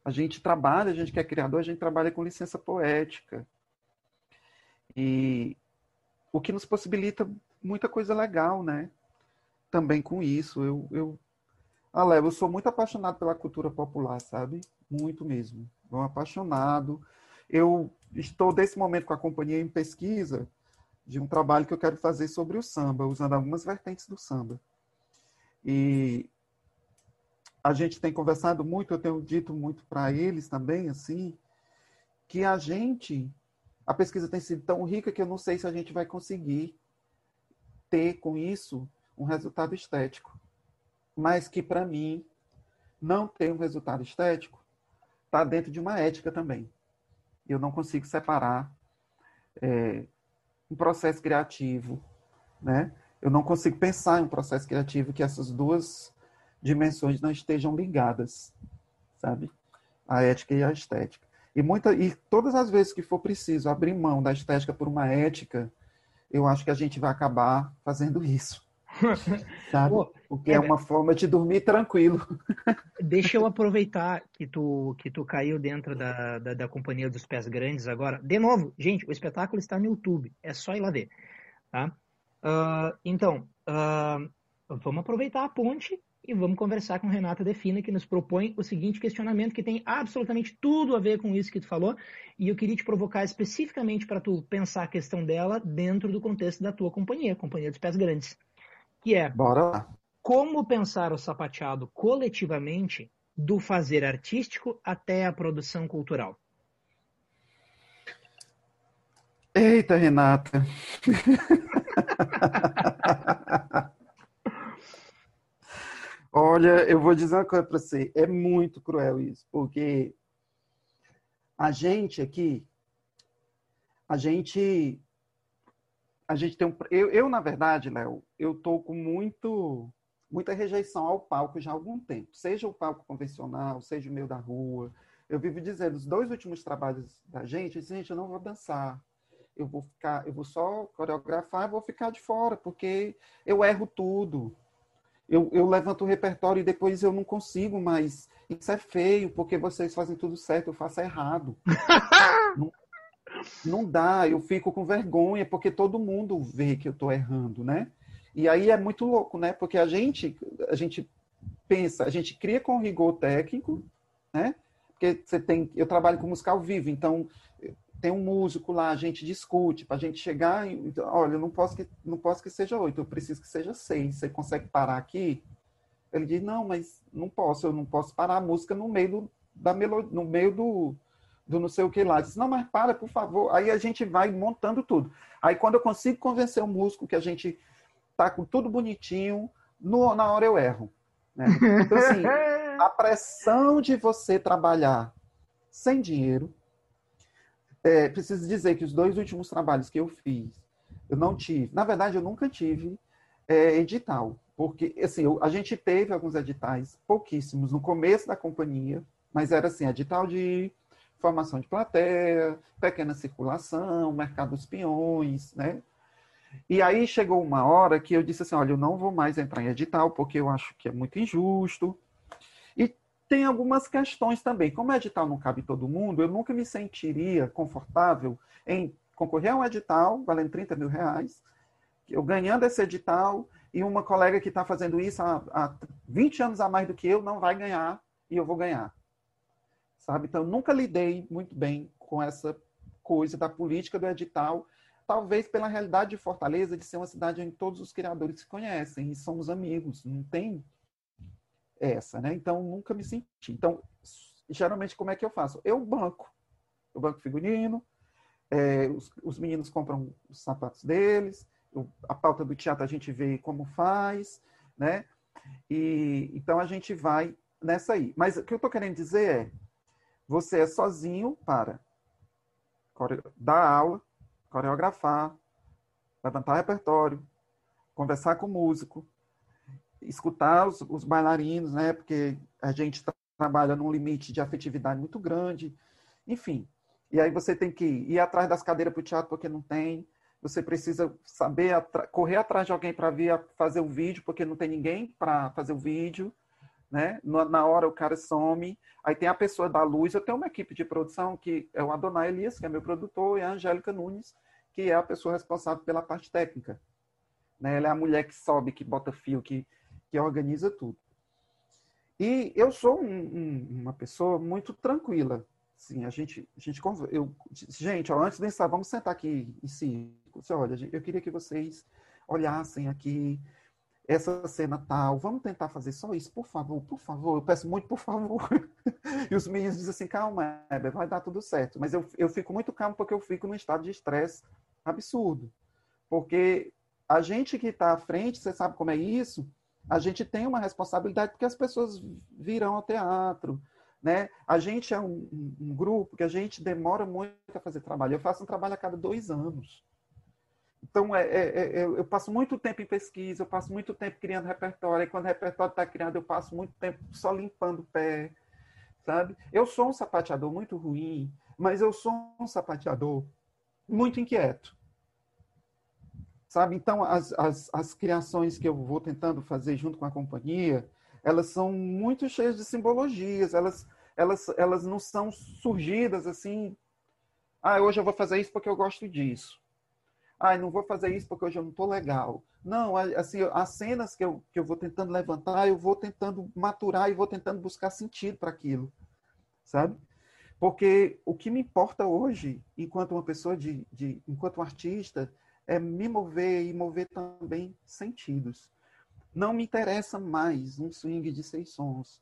S2: A gente trabalha, a gente que é criador, a gente trabalha com licença poética. E o que nos possibilita muita coisa legal, né? Também com isso. Eu, eu, Alé, eu sou muito apaixonado pela cultura popular, sabe? Muito mesmo. Um apaixonado. eu estou, desse momento, com a companhia em pesquisa de um trabalho que eu quero fazer sobre o samba, usando algumas vertentes do samba. E a gente tem conversado muito, eu tenho dito muito para eles também, assim, que a gente, a pesquisa tem sido tão rica que eu não sei se a gente vai conseguir ter com isso um resultado estético. Mas que, para mim, não ter um resultado estético está dentro de uma ética também. Eu não consigo separar é, um processo criativo, né? Eu não consigo pensar em um processo criativo que essas duas dimensões não estejam ligadas, sabe? A ética e a estética. E, muita, e todas as vezes que for preciso abrir mão da estética por uma ética, eu acho que a gente vai acabar fazendo isso. *laughs* Sabe? Pô, Porque é, é uma forma de dormir tranquilo. *laughs*
S1: Deixa eu aproveitar que tu, que tu caiu dentro da, da, da, Companhia dos Pés Grandes agora. De novo, gente, o espetáculo está no YouTube. É só ir lá ver. Tá? Uh, então, uh, vamos aproveitar a ponte e vamos conversar com Renata Defina, que nos propõe o seguinte questionamento que tem absolutamente tudo a ver com isso que tu falou, e eu queria te provocar especificamente para tu pensar a questão dela dentro do contexto da tua companhia, Companhia dos Pés Grandes, que é
S2: Bora lá.
S1: como pensar o sapateado coletivamente do fazer artístico até a produção cultural.
S2: Eita, Renata. *laughs* Olha, eu vou dizer uma coisa para você, é muito cruel isso, porque a gente aqui, a gente, a gente tem um, eu, eu na verdade, Léo, eu tô com muito, muita rejeição ao palco já há algum tempo, seja o palco convencional, seja o meio da rua. Eu vivo dizendo, os dois últimos trabalhos da gente, gente, eu não vou dançar, eu vou ficar, eu vou só coreografar, eu vou ficar de fora, porque eu erro tudo eu, eu levanto o repertório e depois eu não consigo mais. Isso é feio, porque vocês fazem tudo certo, eu faço errado. *laughs* não, não dá, eu fico com vergonha, porque todo mundo vê que eu estou errando, né? E aí é muito louco, né? Porque a gente, a gente pensa, a gente cria com rigor técnico, né? Porque você tem, eu trabalho com música ao vivo, então tem um músico lá, a gente discute, para a gente chegar então, olha, eu não posso que não posso que seja oito, eu preciso que seja seis. Você consegue parar aqui? Ele diz, não, mas não posso, eu não posso parar a música no meio do, da melodia, no meio do, do não sei o que lá. Diz, não, mas para, por favor. Aí a gente vai montando tudo. Aí quando eu consigo convencer o músico que a gente tá com tudo bonitinho, no, na hora eu erro. Né? Então, assim, *laughs* a pressão de você trabalhar sem dinheiro, é, preciso dizer que os dois últimos trabalhos que eu fiz, eu não tive. Na verdade, eu nunca tive é, edital, porque assim, eu, a gente teve alguns editais, pouquíssimos, no começo da companhia, mas era assim, edital de formação de plateia, pequena circulação, mercado dos peões, né? E aí chegou uma hora que eu disse assim, olha, eu não vou mais entrar em edital, porque eu acho que é muito injusto, tem algumas questões também. Como edital não cabe todo mundo, eu nunca me sentiria confortável em concorrer a um edital valendo 30 mil reais, eu ganhando esse edital, e uma colega que está fazendo isso há, há 20 anos a mais do que eu não vai ganhar e eu vou ganhar. Sabe? Então, nunca lidei muito bem com essa coisa da política do edital, talvez pela realidade de Fortaleza de ser uma cidade onde todos os criadores se conhecem e somos amigos. Não tem essa, né? Então, nunca me senti. Então, geralmente, como é que eu faço? Eu banco. Eu banco figurino, é, os, os, meninos compram os sapatos deles, eu, a pauta do teatro a gente vê como faz, né? E, então, a gente vai nessa aí. Mas o que eu estou querendo dizer é, você é sozinho para dar aula, coreografar, levantar repertório, conversar com o músico, escutar os, os bailarinos, né? Porque a gente trabalha num limite de afetividade muito grande, enfim. E aí você tem que ir atrás das cadeiras para o teatro porque não tem. Você precisa saber correr atrás de alguém para vir fazer o vídeo porque não tem ninguém para fazer o vídeo, né? Na hora o cara some. Aí tem a pessoa da luz. Eu tenho uma equipe de produção que é o Adonai Elias, que é meu produtor, e a Angélica Nunes, que é a pessoa responsável pela parte técnica. Né? Ela é a mulher que sobe, que bota fio, que que organiza tudo. E eu sou um, um, uma pessoa muito tranquila, Sim, a gente, a gente, eu, gente, ó, antes de encerrar, vamos sentar aqui em si. Olha, eu queria que vocês olhassem aqui essa cena tal, vamos tentar fazer só isso, por favor, por favor, eu peço muito, por favor. *laughs* e os meninos dizem assim, calma, Heber, vai dar tudo certo. Mas eu, eu fico muito calmo porque eu fico num estado de estresse absurdo. Porque a gente que está à frente, você sabe como é isso, a gente tem uma responsabilidade porque as pessoas virão ao teatro, né? A gente é um, um, grupo que a gente demora muito a fazer trabalho. Eu faço um trabalho a cada dois anos. Então, é, é, é, eu passo muito tempo em pesquisa, eu passo muito tempo criando repertório, e quando o repertório está criado, eu passo muito tempo só limpando o pé, sabe? Eu sou um sapateador muito ruim, mas eu sou um sapateador muito inquieto, sabe? Então, as, as, as criações que eu vou tentando fazer junto com a companhia, elas são muito cheias de simbologias, elas, elas, elas não são surgidas assim, ah, hoje eu vou fazer isso porque eu gosto disso. Ah, não vou fazer isso porque hoje eu não estou legal. Não, assim, as cenas que eu, que eu vou tentando levantar, eu vou tentando maturar e vou tentando buscar sentido para aquilo, sabe? Porque o que me importa hoje, enquanto uma pessoa de, de enquanto um artista, é me mover e mover também sentidos. Não me interessa mais um swing de seis sons.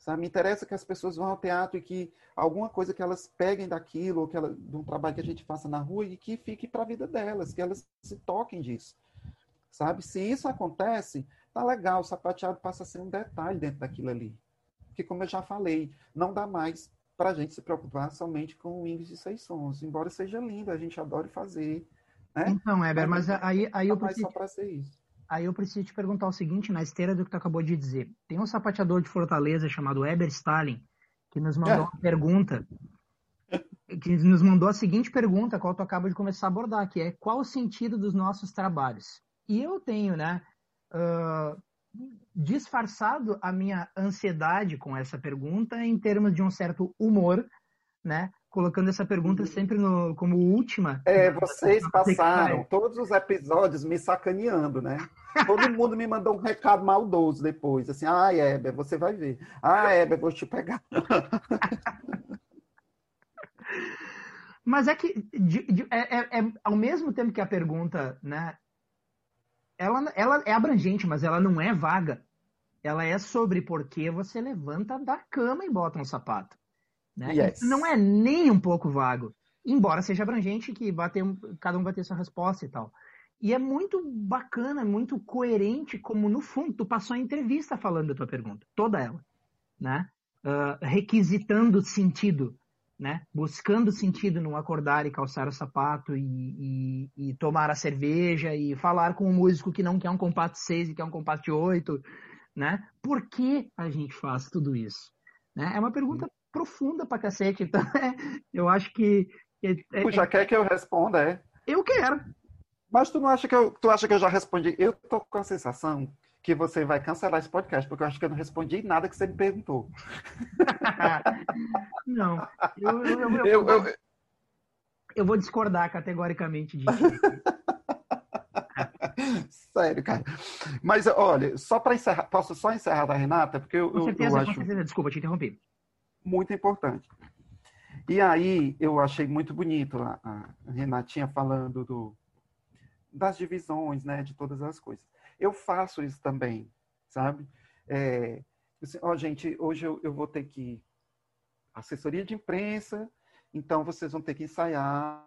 S2: Sabe? Me interessa que as pessoas vão ao teatro e que alguma coisa que elas peguem daquilo, ou que ela, de um trabalho que a gente faça na rua, e que fique para a vida delas, que elas se toquem disso. Sabe? Se isso acontece, tá legal, o sapateado passa a ser um detalhe dentro daquilo ali. Porque, como eu já falei, não dá mais para a gente se preocupar somente com o índice de seis sons, embora seja lindo, a gente adore fazer. Né?
S1: Então, Eber, mas, mas aí, aí eu preciso...
S2: Só para ser isso.
S1: Aí eu preciso te perguntar o seguinte, na esteira do que tu acabou de dizer. Tem um sapateador de Fortaleza chamado Eber Stalin, que nos mandou é. uma pergunta, que nos mandou a seguinte pergunta, qual tu acaba de começar a abordar, que é qual o sentido dos nossos trabalhos? E eu tenho, né, uh, disfarçado a minha ansiedade com essa pergunta em termos de um certo humor, né? Colocando essa pergunta sempre no, como última.
S2: É, vocês passaram todos os episódios me sacaneando, né? Todo mundo me mandou um recado maldoso depois, assim, ah, Heber, você vai ver. Ah, Heber, vou te pegar. *laughs*
S1: Mas é que, de, de, é, é, é, ao mesmo tempo que a pergunta, né, ela, ela é abrangente, mas ela não é vaga. Ela é sobre por que você levanta da cama e bota um sapato. Né? Yes. Não é nem um pouco vago, embora seja abrangente que bater, cada um vai ter sua resposta e tal. E é muito bacana, muito coerente, como no fundo tu passou a entrevista falando da tua pergunta, toda ela, né? Uh, requisitando sentido, né? Buscando sentido no acordar e calçar o sapato e, e, e, tomar a cerveja e falar com um músico que não quer um compasso 6 e quer um compasso 8, né? Por que a gente faz tudo isso? Né? É uma pergunta profunda pra cacete. Então, *laughs* é, eu acho que.
S2: É, tu já é, quer que eu responda, é?
S1: Eu quero.
S2: Mas tu não acha que eu, tu acha que eu já respondi? Eu tô com a sensação que você vai cancelar esse podcast, porque eu acho que eu não respondi nada que você me perguntou. *laughs*
S1: não. Eu, eu, eu, eu, eu vou discordar categoricamente disso. *laughs*
S2: Sério, cara. Mas olha, só para encerrar, posso só encerrar da Renata, porque eu,
S1: com certeza,
S2: eu
S1: acho... com certeza. Desculpa, te interrompi
S2: muito importante. E aí eu achei muito bonito a, a Renatinha falando do, das divisões, né, de todas as coisas. Eu faço isso também, sabe? É, assim, ó, gente, hoje eu, eu vou ter que assessoria de imprensa, então vocês vão ter que ensaiar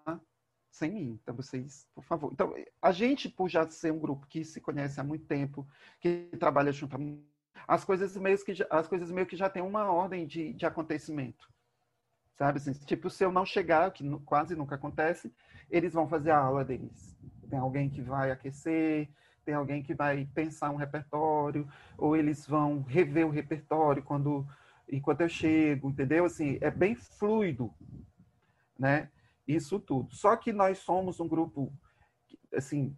S2: sem mim. Então, vocês, por favor. Então, a gente, por já ser um grupo que se conhece há muito tempo, que trabalha junto há as coisas meio que já, as coisas meio que já têm uma ordem de, de acontecimento. Sabe? Assim, tipo, se eu não chegar, que quase nunca acontece, eles vão fazer a aula deles. Tem alguém que vai aquecer, tem alguém que vai pensar um repertório, ou eles vão rever o repertório quando enquanto eu chego, entendeu? Assim, é bem fluido, né? Isso tudo. Só que nós somos um grupo assim,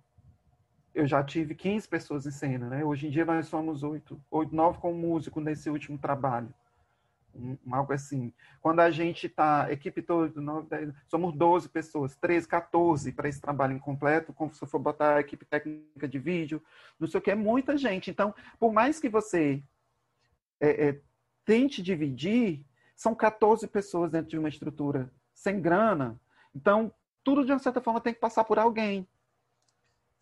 S2: eu já tive 15 pessoas em cena, né? Hoje em dia nós somos oito, oito, nove com músico nesse último trabalho. Um, algo assim. Quando a gente está, equipe toda, nove, dez, somos 12 pessoas, 13, 14 para esse trabalho incompleto, como se for botar a equipe técnica de vídeo, não sei o que, é muita gente. Então, por mais que você é, é, tente dividir, São 14 pessoas dentro de uma estrutura sem grana. Então, tudo de uma certa forma tem que passar por alguém.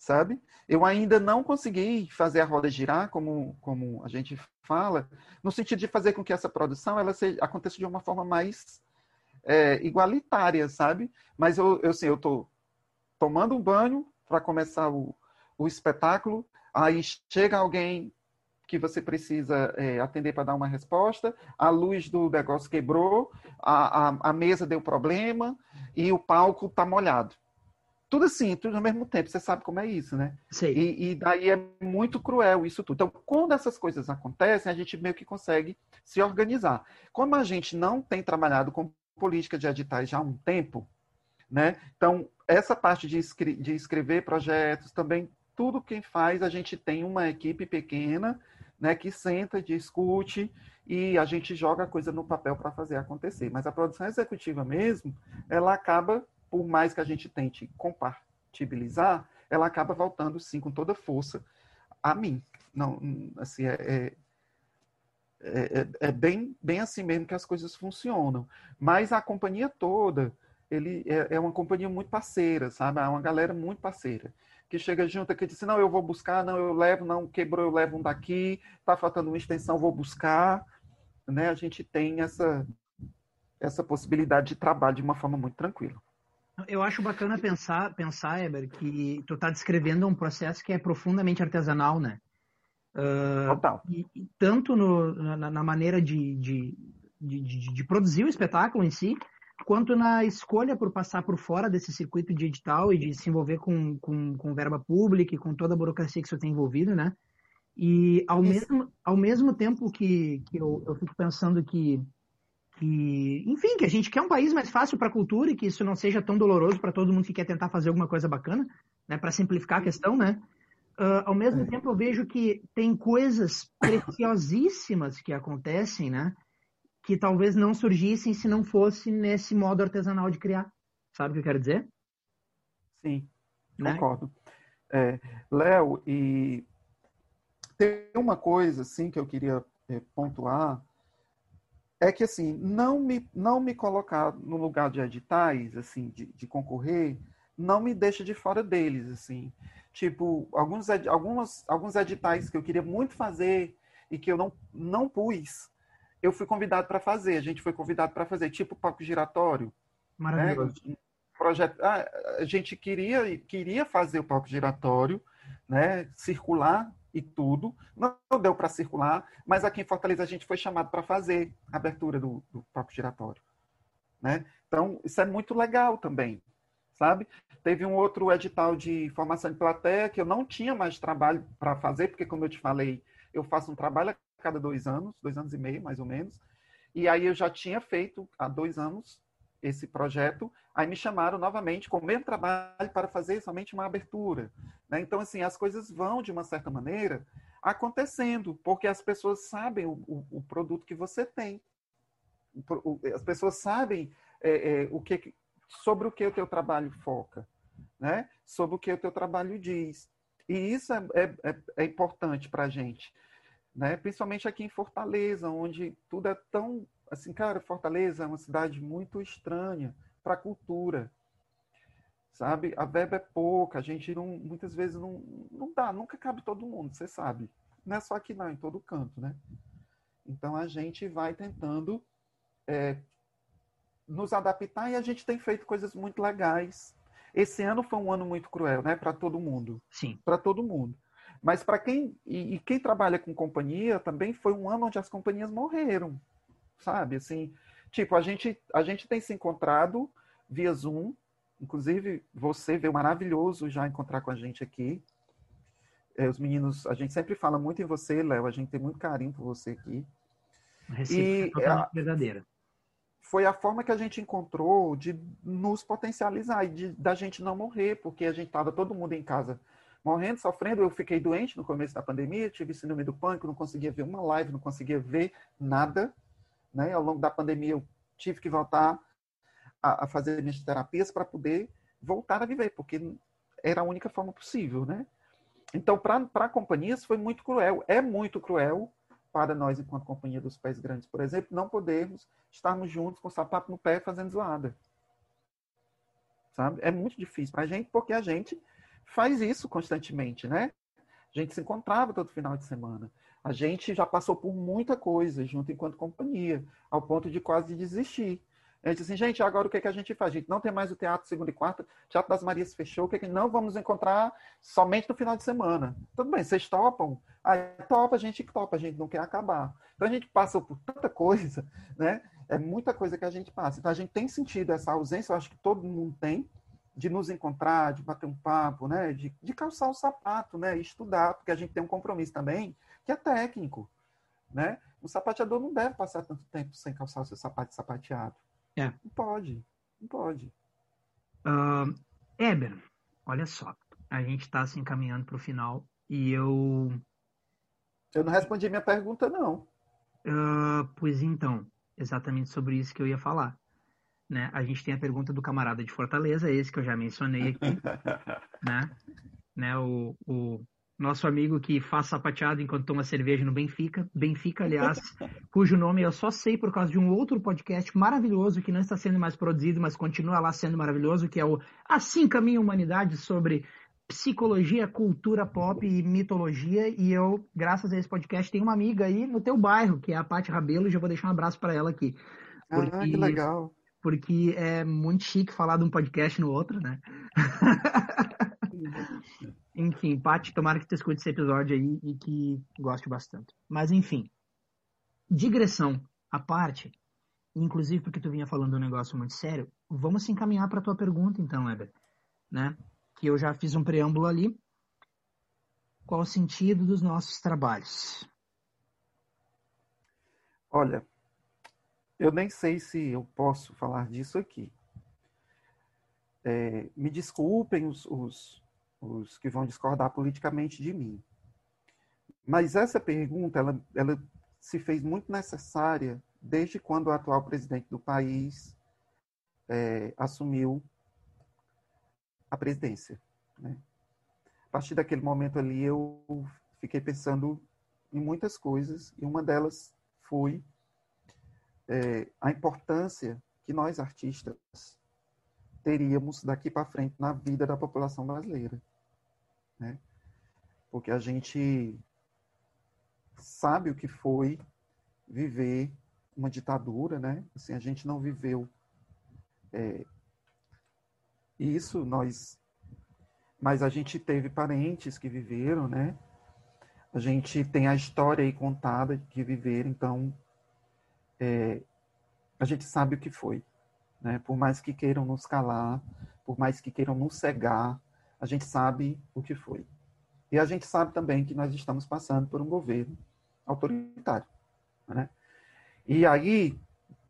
S2: Sabe? Eu ainda não consegui fazer a roda girar, como, como a gente fala, no sentido de fazer com que essa produção ela seja, aconteça de uma forma mais é, igualitária, sabe? Mas eu, eu, assim, eu tô tomando um banho para começar o, o espetáculo, aí chega alguém que você precisa é, atender para dar uma resposta, a luz do negócio quebrou, a, a, a mesa deu problema e o palco está molhado. Tudo assim, tudo ao mesmo tempo. Você sabe como é isso, né?
S1: Sim.
S2: E, e daí é muito cruel isso tudo. Então, quando essas coisas acontecem, a gente meio que consegue se organizar. Como a gente não tem trabalhado com política de editais já há um tempo, né? Então, essa parte de, escre de escrever projetos, também tudo quem faz, a gente tem uma equipe pequena, né, que senta, discute e a gente joga a coisa no papel para fazer acontecer. Mas a produção executiva mesmo, ela acaba, por mais que a gente tente compartibilizar, ela acaba voltando sim com toda força a mim. Não, assim, é, é é, é, é, bem, bem assim mesmo que as coisas funcionam. Mas a companhia toda, ele é, é, uma companhia muito parceira, sabe? É uma galera muito parceira. Que chega junto, que diz, não, eu vou buscar, não, eu levo, não, quebrou, eu levo um daqui, tá faltando uma extensão, vou buscar. Né? A gente tem essa, essa possibilidade de trabalho de uma forma muito tranquila.
S1: Eu acho bacana pensar, pensar, Eber, que tu está descrevendo um processo que é profundamente artesanal, né?
S2: Uh, Total.
S1: E, e tanto no, na, na, maneira de, de, de, de, produzir o espetáculo em si, quanto na escolha por passar por fora desse circuito de edital e de se envolver com, com, com verba pública e com toda a burocracia que isso tem envolvido, né? E ao, mesmo, ao mesmo tempo que, que eu, eu fico pensando que, enfim, que a gente quer um país mais fácil para a cultura e que isso não seja tão doloroso para todo mundo que quer tentar fazer alguma coisa bacana, né? Para simplificar a questão, né? Uh, ao mesmo é. tempo, eu vejo que tem coisas preciosíssimas que acontecem, né? Que talvez não surgissem se não fosse nesse modo artesanal de criar. Sabe o que eu quero dizer?
S2: Sim, né? concordo. É, Léo, e tem uma coisa assim que eu queria é, pontuar é que assim não me não me colocar no lugar de editais assim de, de concorrer não me deixa de fora deles assim Tipo, alguns, algumas, alguns editais que eu queria muito fazer e que eu não, não pus, eu fui convidado para fazer. A gente foi convidado para fazer, tipo palco giratório.
S1: Maravilhoso.
S2: Né? Projeto, ah, a gente queria, queria fazer o palco giratório, né? circular e tudo. Não deu para circular, mas aqui em Fortaleza a gente foi chamado para fazer a abertura do, do giratório. Né? Então, isso é muito legal também sabe? Teve um outro edital de formação de plateia que eu não tinha mais trabalho para fazer, porque, como eu te falei, eu faço um trabalho a cada dois anos, dois anos e meio, mais ou menos. E aí eu já tinha feito há dois anos esse projeto, aí me chamaram novamente com o mesmo trabalho para fazer somente uma abertura. Né? Então, assim, as coisas vão, de uma certa maneira, acontecendo, porque as pessoas sabem o, o, o produto que você tem. As pessoas sabem é, é, o que, sobre o que o teu trabalho foca, né? Sobre o que o teu trabalho diz. E isso é, é, é, é importante para a gente, né? Principalmente aqui em Fortaleza, onde tudo é tão assim, cara, Fortaleza é uma cidade muito estranha para a cultura, sabe? A verba é pouca, a gente não, muitas vezes não, não dá, nunca cabe todo mundo, você sabe. Não é só aqui não, em todo canto, né? Então a gente vai tentando é, nos adaptar e a gente tem feito coisas muito legais. Esse ano foi um ano muito cruel, né, para todo mundo.
S1: Sim.
S2: Para todo mundo. Mas para quem e, e, quem trabalha com companhia também foi um ano onde as companhias morreram, sabe? Assim, tipo a gente a gente tem se encontrado via Zoom. Inclusive você veio maravilhoso já encontrar com a gente aqui. É, os meninos, a gente sempre fala muito em você, Léo. A gente tem muito carinho por você aqui.
S1: e é, verdadeira
S2: foi a forma que a gente encontrou de nos potencializar e de, da gente não morrer, porque a gente estava todo mundo em casa morrendo, sofrendo. Eu fiquei doente no começo da pandemia, tive síndrome do pânico, não conseguia ver uma live, não conseguia ver nada. Né? Ao longo da pandemia, eu tive que voltar a, a fazer minhas terapias para poder voltar a viver, porque era a única forma possível. Né? Então, para companhias, foi muito cruel. É muito cruel para nós, enquanto companhia dos pés grandes, por exemplo, não podermos estarmos juntos com o sapato no pé fazendo zoada. Sabe? É muito difícil para a gente, porque a gente faz isso constantemente, né? A gente se encontrava todo final de semana. A gente já passou por muita coisa junto enquanto companhia, ao ponto de quase desistir. A gente assim, gente, agora o que, é que a gente faz? A gente não tem mais o teatro segunda e quarta, Teatro das Marias fechou, o que, é que não vamos encontrar somente no final de semana? Tudo bem, vocês topam? Aí topa, a gente topa, a gente não quer acabar. Então a gente passa por tanta coisa, né? É muita coisa que a gente passa. Então a gente tem sentido essa ausência, eu acho que todo mundo tem, de nos encontrar, de bater um papo, né? De, de calçar o sapato, né? Estudar, porque a gente tem um compromisso também que é técnico, né? O sapateador não deve passar tanto tempo sem calçar o seu sapato sapateado. É. Não pode. Não pode.
S1: Uh, Eber, olha só. A gente está se encaminhando para o final e eu.
S2: Eu não respondi minha pergunta, não.
S1: Uh, pois então, exatamente sobre isso que eu ia falar. Né? A gente tem a pergunta do camarada de Fortaleza, esse que eu já mencionei aqui. *laughs* né? Né? O, o nosso amigo que faz sapateado enquanto toma cerveja no Benfica. Benfica, aliás, *laughs* cujo nome eu só sei por causa de um outro podcast maravilhoso que não está sendo mais produzido, mas continua lá sendo maravilhoso, que é o Assim Caminha a Humanidade sobre psicologia, cultura pop e mitologia. E eu, graças a esse podcast, tenho uma amiga aí no teu bairro, que é a Paty Rabelo, e já vou deixar um abraço para ela aqui.
S2: Porque, ah, que legal.
S1: Porque é muito chique falar de um podcast no outro, né? *laughs* Enfim, Paty, tomara que tu escute esse episódio aí e que goste bastante. Mas enfim, digressão à parte, inclusive porque tu vinha falando um negócio muito sério, vamos se encaminhar para tua pergunta então, Weber, né? Que eu já fiz um preâmbulo ali. Qual o sentido dos nossos trabalhos?
S2: Olha, eu nem sei se eu posso falar disso aqui. É, me desculpem os, os, os que vão discordar politicamente de mim. Mas essa pergunta, ela, ela se fez muito necessária desde quando o atual presidente do país é, assumiu a presidência. Né? A partir daquele momento ali, eu fiquei pensando em muitas coisas, e uma delas foi é, a importância que nós, artistas, teríamos daqui para frente na vida da população brasileira né? Porque a gente sabe o que foi viver uma ditadura, né? Assim, a gente não viveu é, isso, nós, mas a gente teve parentes que viveram, né? A gente tem a história aí contada que viveram, então é, a gente sabe o que foi, né? Por mais que queiram nos calar, por mais que queiram nos cegar, a gente sabe o que foi. E a gente sabe também que nós estamos passando por um governo autoritário. Né? E aí,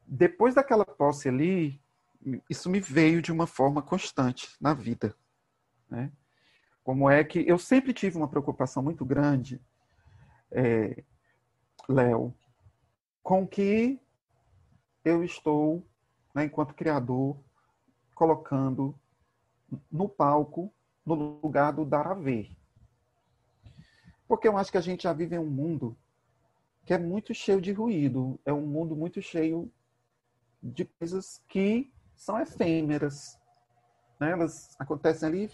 S2: depois daquela posse ali, isso me veio de uma forma constante na vida. Né? Como é que eu sempre tive uma preocupação muito grande, é, Léo, com que eu estou, né, enquanto criador, colocando no palco no lugar do dar a ver. Porque eu acho que a gente já vive em um mundo que é muito cheio de ruído, é um mundo muito cheio de coisas que são efêmeras. Né? Elas acontecem ali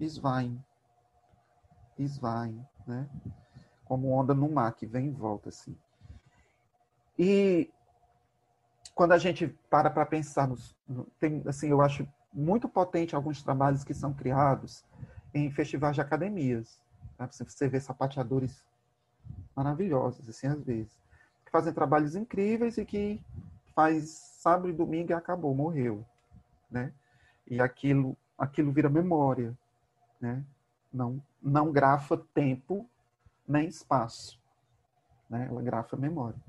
S2: e esvaem. Esvaem, né? Como onda no mar que vem e volta, assim. E quando a gente para para pensar nos, tem assim eu acho muito potente alguns trabalhos que são criados em festivais de academias. Tá? Você vê sapateadores maravilhosos, assim, às vezes, que fazem trabalhos incríveis e que faz sábado e domingo e acabou, morreu, né? E aquilo, aquilo vira memória, né? Não, não grafa tempo nem espaço, né? Ela grafa memória.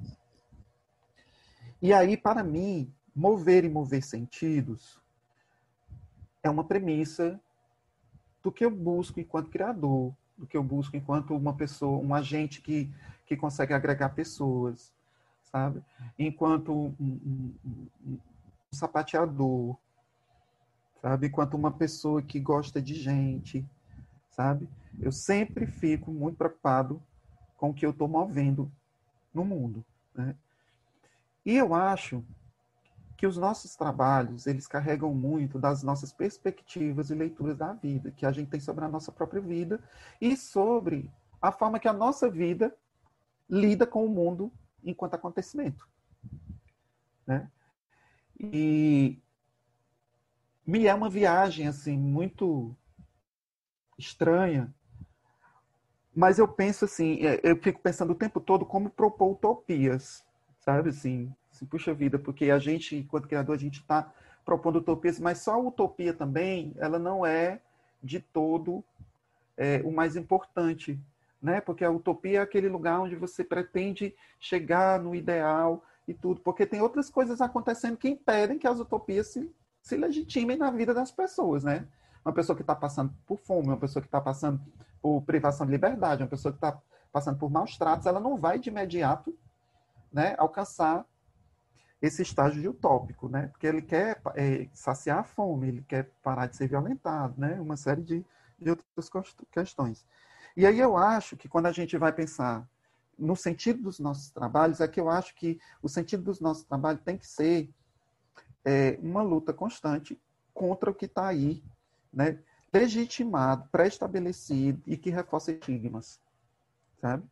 S2: E aí, para mim, mover e mover sentidos é uma premissa do que eu busco enquanto criador, do que eu busco enquanto uma pessoa, um agente que, que consegue agregar pessoas, sabe? Enquanto um, um, um, sapateador, sabe? Enquanto uma pessoa que gosta de gente, sabe? Eu sempre fico muito preocupado com o que eu estou movendo no mundo. Né? E eu acho que os nossos trabalhos, eles carregam muito das nossas perspectivas e leituras da vida, que a gente tem sobre a nossa própria vida e sobre a forma que a nossa vida lida com o mundo enquanto acontecimento. Né? E me é uma viagem assim muito estranha, mas eu penso assim, é, eu fico pensando o tempo todo como propor utopias, sabe assim, assim puxa vida, porque a gente, enquanto criador, a gente está propondo utopias, mas só a utopia também, ela não é de todo é, o mais importante, né? Porque a utopia é aquele lugar onde você pretende chegar no ideal e tudo, porque tem outras coisas acontecendo que impedem que as utopias se, se legitimem na vida das pessoas, né? Uma pessoa que está passando por fome, uma pessoa que está passando por privação de liberdade, uma pessoa que está passando por maus tratos, ela não vai de imediato né, alcançar esse estágio de utópico, né? Porque ele quer é, saciar a fome, ele quer parar de ser violentado, né? Uma série de, de outras questões. E aí eu acho que quando a gente vai pensar no sentido dos nossos trabalhos, é que eu acho que o sentido dos nossos trabalhos tem que ser é, uma luta constante contra o que está aí, né? legitimado, pré-estabelecido e que reforça estigmas, sabe?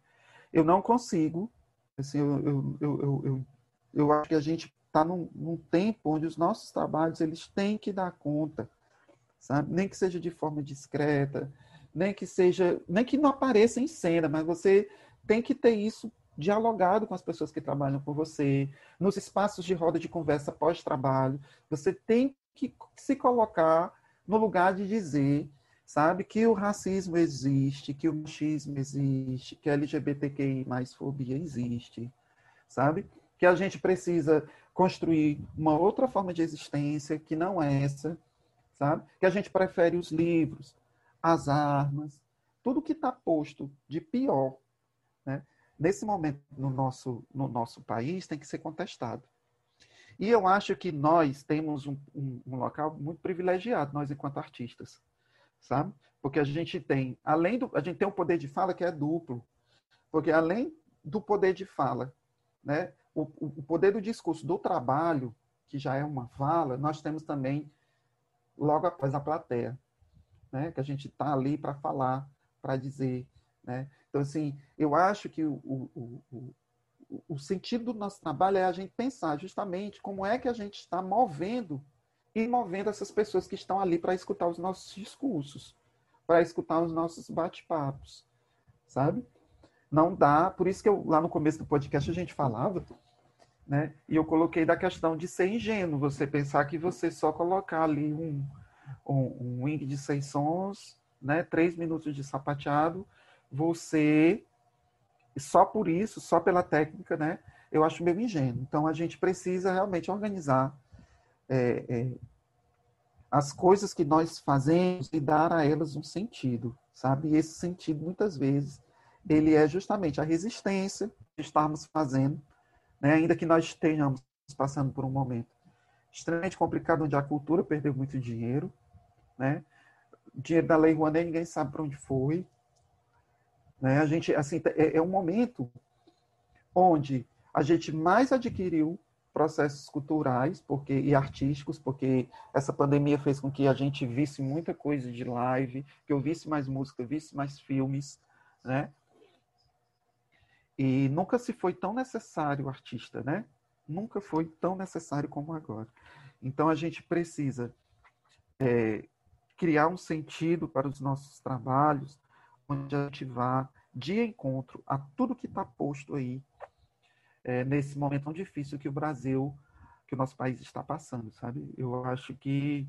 S2: Eu não consigo, assim, eu, eu, eu, eu, eu acho que a gente está num, num, tempo onde os nossos trabalhos eles têm que dar conta, sabe? Nem que seja de forma discreta, nem que seja, nem que não apareça em cena, mas você tem que ter isso dialogado com as pessoas que trabalham com você, nos espaços de roda de conversa pós-trabalho. Você tem que se colocar no lugar de dizer, sabe, que o racismo existe, que o machismo existe, que a LGBTQI mais fobia existe, sabe? Que a gente precisa construir uma outra forma de existência que não é essa, sabe? Que a gente prefere os livros, as armas, tudo que está posto de pior né? Nesse momento, no nosso, no nosso país, tem que ser contestado. E eu acho que nós temos um, um, um local muito privilegiado, nós enquanto artistas, sabe? Porque a gente tem, além do, a gente tem um poder de fala que é duplo, porque além do poder de fala, né, o, o poder do discurso, do trabalho, que já é uma fala, nós temos também logo após a plateia, né, que a gente está ali para falar, para dizer, né? Então, assim, eu acho que o, o, o, o sentido do nosso trabalho é a gente pensar justamente como é que a gente está movendo e movendo essas pessoas que estão ali para escutar os nossos discursos, para escutar os nossos bate-papos, sabe? Não dá, por isso que eu, lá no começo do podcast a gente falava, né? E eu coloquei da questão de ser ingênuo, você pensar que você só colocar ali um, um, um wing de seis sons, né? Três minutos de sapateado, você, só por isso, só pela técnica, né, eu acho meio ingênuo. Então, a gente precisa realmente organizar é, é, as coisas que nós fazemos e dar a elas um sentido, sabe? E esse sentido, muitas vezes, ele é justamente a resistência que estamos fazendo, né, ainda que nós estejamos passando por um momento extremamente complicado, onde a cultura perdeu muito dinheiro, né? Dinheiro da Lei Rouanet ninguém sabe para onde foi, né? A gente, assim, é, é um momento onde a gente mais adquiriu processos culturais porque, e artísticos, porque essa pandemia fez com que a gente visse muita coisa de live, que eu visse mais música, visse mais filmes, né? E nunca se foi tão necessário o artista, né? Nunca foi tão necessário como agora. Então a gente precisa é, criar um sentido para os nossos trabalhos, onde a gente vá de encontro a tudo que está posto aí é, nesse momento tão difícil que o Brasil, que o nosso país está passando, sabe? Eu acho que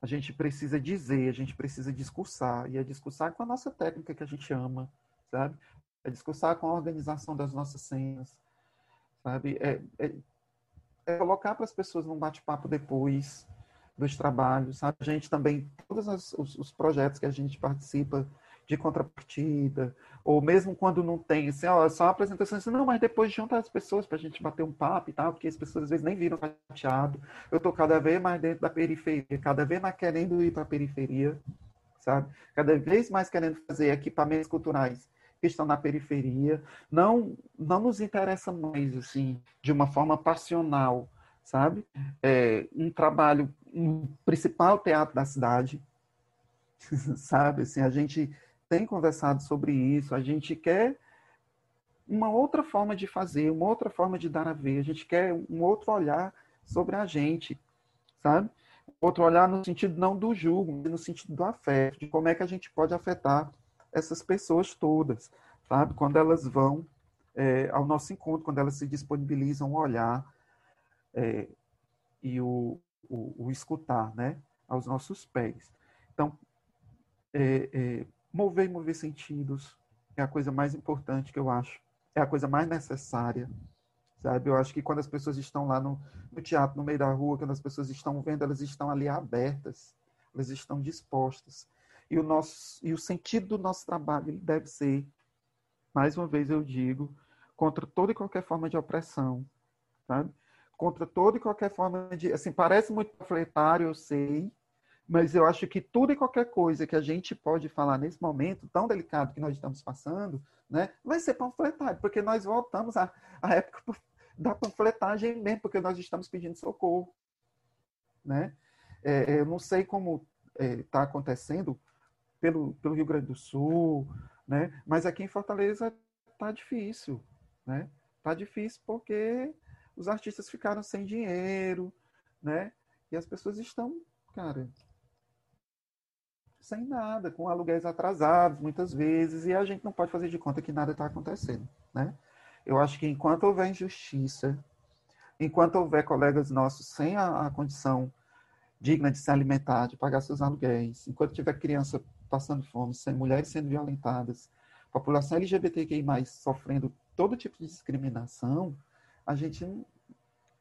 S2: a gente precisa dizer, a gente precisa discursar, e é discursar com a nossa técnica que a gente ama, sabe? É discursar com a organização das nossas cenas, sabe? É, é, é colocar para as pessoas num bate-papo depois dos trabalhos, sabe? A gente também, todos os, os projetos que a gente participa, de contrapartida, ou mesmo quando não tem, assim, ó, só uma apresentação, assim, não, mas depois junta as pessoas para a gente bater um papo e tal, porque as pessoas às vezes nem viram chateado. Eu estou cada vez mais dentro da periferia, cada vez mais querendo ir para a periferia, sabe? Cada vez mais querendo fazer equipamentos culturais que estão na periferia. Não, não nos interessa mais, assim, de uma forma passional, sabe? É, um trabalho, um principal teatro da cidade, *laughs* sabe? Assim, a gente tem conversado sobre isso, a gente quer uma outra forma de fazer, uma outra forma de dar a ver, a gente quer um outro olhar sobre a gente, sabe? Outro olhar no sentido não do julgo, mas no sentido do afeto, de como é que a gente pode afetar essas pessoas todas, sabe? Quando elas vão é, ao nosso encontro, quando elas se disponibilizam a olhar é, e o, o, o, escutar, né? Aos nossos pés. Então, é, é, mover e mover sentidos é a coisa mais importante que eu acho, é a coisa mais necessária sabe? Eu acho que quando as pessoas estão lá no, no teatro, no meio da rua, quando as pessoas estão vendo, elas estão ali abertas, elas estão dispostas. E o nosso e o sentido do nosso trabalho deve ser, mais uma vez eu digo, contra toda e qualquer forma de opressão, sabe? Contra toda e qualquer forma de, assim, parece muito panfletário, eu sei, mas eu acho que tudo e qualquer coisa que a gente pode falar nesse momento tão delicado que nós estamos passando, né, vai ser panfletário, porque nós voltamos à, à época da panfletagem mesmo, porque nós estamos pedindo socorro. Né? É, eu não sei como está é, tá acontecendo pelo, pelo Rio Grande do Sul, né? mas aqui em Fortaleza está difícil. Né? Tá difícil porque os artistas ficaram sem dinheiro, né? E as pessoas estão, cara, sem nada, com aluguéis atrasados muitas vezes, e a gente não pode fazer de conta que nada está acontecendo, né? Eu acho que enquanto houver injustiça, enquanto houver colegas nossos sem a, a condição digna de se alimentar, de pagar seus aluguéis, enquanto tiver criança passando fome, mulheres sendo violentadas, população LGBTQI+, sofrendo todo tipo de discriminação, a gente,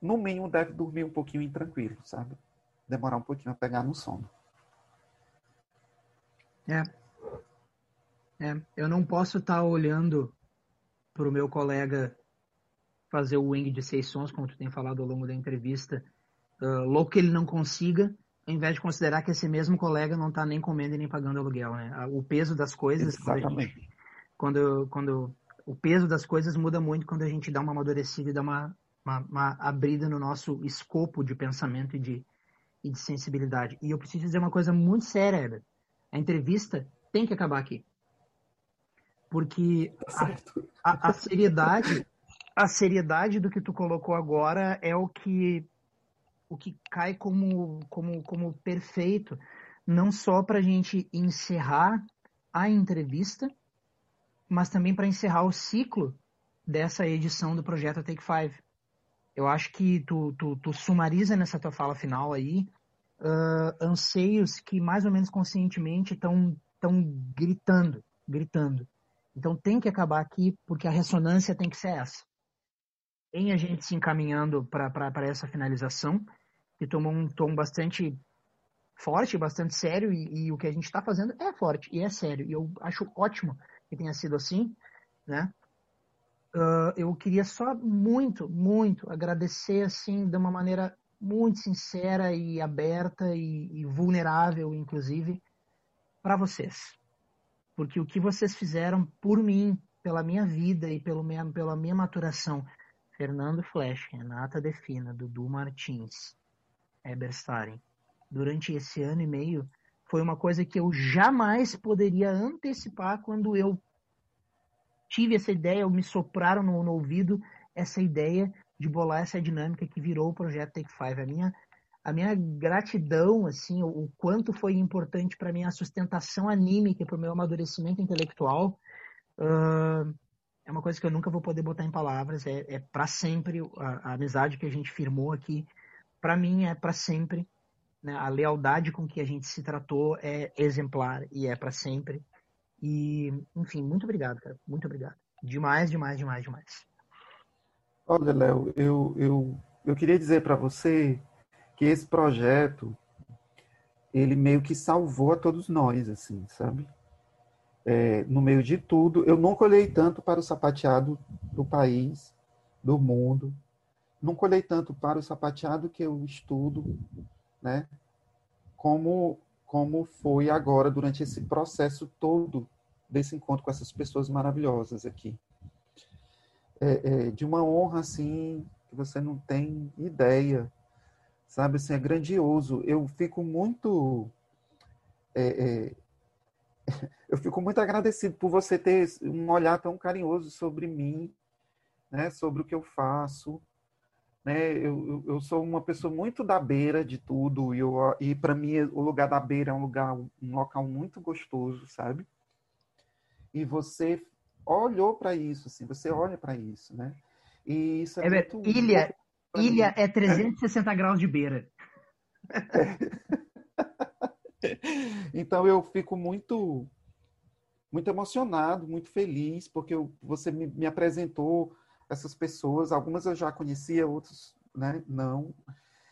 S2: no mínimo, deve dormir um pouquinho intranquilo, sabe? Demorar um pouquinho a pegar no sono.
S1: É. É, eu não posso estar tá olhando para o meu colega fazer o wing de seis sons, como tu tem falado ao longo da entrevista, uh, louco que ele não consiga, ao invés de considerar que esse mesmo colega não está nem comendo e nem pagando aluguel, né? O peso das coisas,
S2: Exatamente.
S1: Quando, quando, quando, o peso das coisas muda muito quando a gente dá uma amadurecida e dá uma, uma, uma abrida no nosso escopo de pensamento e de, e de sensibilidade. E eu preciso dizer uma coisa muito séria, Heber. A entrevista tem que acabar aqui porque tá a, a, a, seriedade a seriedade do que tu colocou agora é o que o que cai como como como perfeito não só para a gente encerrar a entrevista mas também para encerrar o ciclo dessa edição do projeto Take Five. Eu acho que tu, tu, tu sumariza nessa tua fala final aí uh, anseios que mais ou menos conscientemente estão estão gritando gritando. Então tem que acabar aqui, porque a ressonância tem que ser essa. Em a gente se encaminhando para essa finalização, que tomou um tom bastante forte, bastante sério, e, e o que a gente está fazendo é forte e é sério. E eu acho ótimo que tenha sido assim, né? Uh, eu queria só muito, muito agradecer, assim, de uma maneira muito sincera e aberta e, e vulnerável, inclusive, para vocês porque o que vocês fizeram por mim, pela minha vida e pelo minha, pela minha maturação, Fernando Flesch, Renata Defina, Dudu Martins, Eber Staren, durante esse ano e meio, foi uma coisa que eu jamais poderia antecipar quando eu tive essa ideia, me sopraram no, no ouvido essa ideia de bolar essa dinâmica que virou o projeto Take Five. A minha a minha gratidão, assim, o, o quanto foi importante para mim a sustentação anímica para o meu amadurecimento intelectual, uh, é uma coisa que eu nunca vou poder botar em palavras. É, é para sempre a, a, amizade que a gente firmou aqui. Para mim é para sempre. Né? A lealdade com que a gente se tratou é exemplar e é para sempre. E, enfim, muito obrigado, cara. Muito obrigado. Demais, demais, demais, demais.
S2: Olha, Léo, eu, eu, eu queria dizer para você que esse projeto ele meio que salvou a todos nós, assim, sabe? É, no meio de tudo, eu nunca olhei tanto para o sapateado do país, do mundo, nunca olhei tanto para o sapateado que eu estudo, né? Como como foi agora durante esse processo todo desse encontro com essas pessoas maravilhosas aqui. É, é, de uma honra assim que você não tem ideia, sabe? Assim, é grandioso. Eu fico muito é, é *laughs* eu fico muito agradecido por você ter um olhar tão carinhoso sobre mim, né? Sobre o que eu faço, né? Eu, eu sou uma pessoa muito da beira de tudo e, eu, e para mim o lugar da beira é um lugar, um local muito gostoso, sabe? E você olhou para isso, assim, você olha para isso, né? E isso é,
S1: é
S2: muito
S1: ilha, ilha é 360 graus de beira. *laughs*
S2: então eu fico muito muito emocionado, muito feliz, porque eu, você me, me apresentou essas pessoas, algumas eu já conhecia, outras né, não.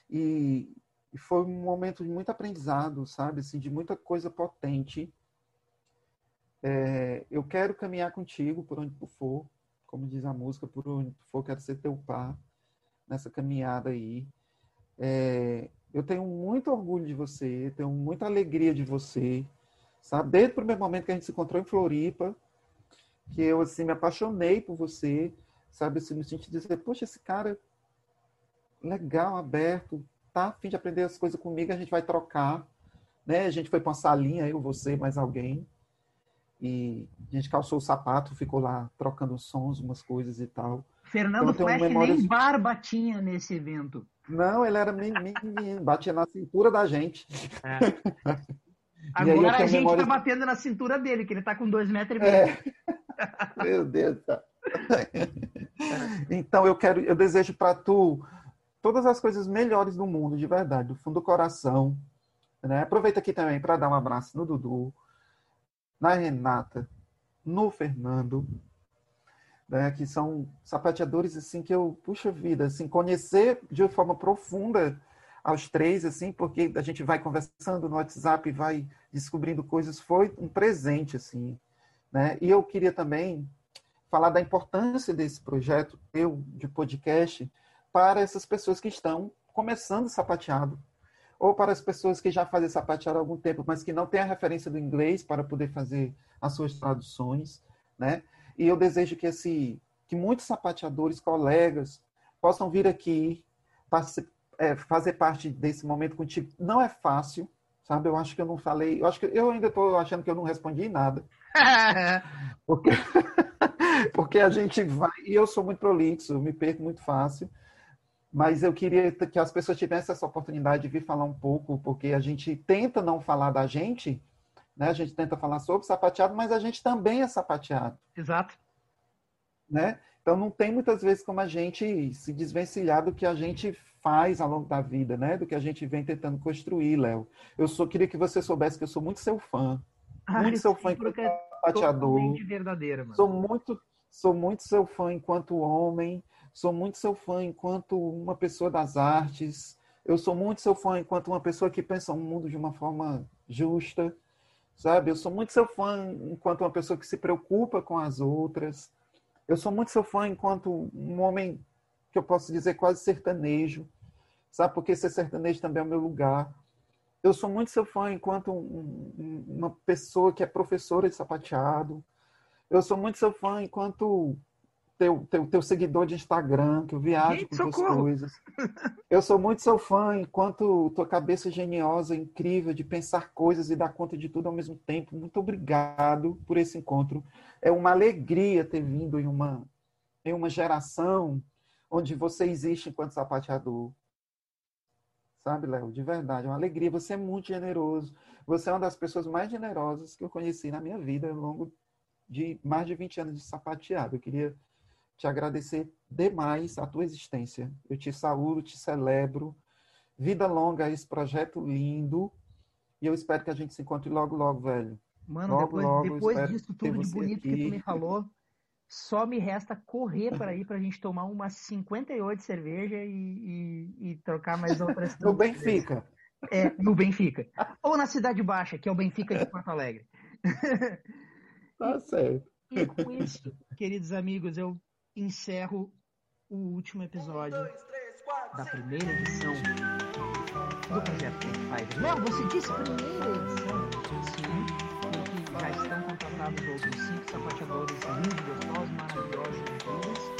S2: E, foi um momento de muito aprendizado, sabe? Assim, de muita coisa potente. É, eu quero caminhar contigo por onde tu for, como diz a música, por onde tu for, quero ser teu par nessa caminhada aí. É, eu tenho muito orgulho de você, tenho muita alegria de você, sabe? Desde o primeiro momento que a gente se encontrou em Floripa, que eu assim me apaixonei por você, sabe? Assim, no sentido de dizer, poxa, esse cara legal, aberto, tá a fim de aprender as coisas comigo, a gente vai trocar, né? A gente foi para uma salinha, eu, você, mais alguém, e a gente calçou o sapato, ficou lá trocando sons, umas coisas e tal.
S1: Fernando então, Flash memórias... nem barba tinha nesse evento.
S2: Não, ele era menino, batia na cintura da gente. É. *laughs*
S1: Agora a gente memórias... tá batendo na cintura dele, que ele tá com dois metros e meio. É. *laughs*
S2: Meu Deus céu. *laughs* Então eu quero, eu desejo para tu todas as coisas melhores do mundo, de verdade, do fundo do coração. Né? Aproveita aqui também para dar um abraço no Dudu, na Renata, no Fernando, né? que são sapateadores assim que eu, puxa vida, assim, conhecer de forma profunda aos três, assim, porque a gente vai conversando no WhatsApp vai descobrindo coisas, foi um presente, assim, né? E eu queria também falar da importância desse projeto teu de podcast para essas pessoas que estão começando sapateado, ou para as pessoas que já fazem sapateado há algum tempo, mas que não têm a referência do inglês para poder fazer as suas traduções, né? E eu desejo que esse que muitos sapateadores, colegas, possam vir aqui é, fazer parte desse momento contigo. Não é fácil, sabe? Eu acho que eu não falei, eu acho que eu ainda estou achando que eu não respondi nada. *laughs* porque, porque a gente vai, e eu sou muito prolixo, eu me perco muito fácil, mas eu queria que as pessoas tivessem essa oportunidade de vir falar um pouco, porque a gente tenta não falar da gente, né? A gente tenta falar sobre sapateado, mas a gente também é sapateado.
S1: Exato.
S2: Né? Então não tem muitas vezes como a gente se desvencilhar do que a gente faz ao longo da vida, né? Do que a gente vem tentando construir, Léo. Eu só queria que você soubesse que eu sou muito seu fã. Muito seu fã enquanto é sapateador.
S1: verdadeira, mano.
S2: Sou muito, sou muito seu fã enquanto homem. Sou muito seu fã enquanto uma pessoa das artes. Eu sou muito seu fã enquanto uma pessoa que pensa o mundo de uma forma justa, sabe? Eu sou muito seu fã enquanto uma pessoa que se preocupa com as outras. Eu sou muito seu fã enquanto um homem que eu posso dizer quase sertanejo, sabe? Porque ser sertanejo também é o meu lugar. Eu sou muito seu fã enquanto um, um, uma pessoa que é professora de sapateado. Eu sou muito seu fã enquanto teu, teu, teu seguidor de Instagram, que eu viajo Gente, com suas coisas. Eu sou muito seu fã enquanto tua cabeça geniosa, incrível, de pensar coisas e dar conta de tudo ao mesmo tempo. Muito obrigado por esse encontro. É uma alegria ter vindo em uma, em uma geração onde você existe enquanto sapateador. Sabe, Léo? De verdade, é uma alegria. Você é muito generoso. Você é uma das pessoas mais generosas que eu conheci na minha vida ao longo de mais de 20 anos de sapateado. Eu queria te agradecer demais a tua existência. Eu te saúdo, te celebro. Vida longa a esse projeto lindo. E eu espero que a gente se encontre logo, logo, velho.
S1: Mano, logo, depois, logo, depois disso tudo de bonito aqui. que tu me falou, só me resta correr para ir para a gente tomar umas 58 cerveja e, e, e trocar mais outras.
S2: no Benfica.
S1: É, no Benfica. Ou na Cidade Baixa, que é o Benfica de Porto Alegre. *laughs* *laughs*
S2: Tá certo.
S1: E com isso, queridos amigos, eu encerro o último episódio um, dois, três, quatro, da primeira edição do projeto Pathfinder. Não, você disse primeira edição. Sim, porque já estão contratados outros cinco sapateadores lindos, gostosos, maravilhosos.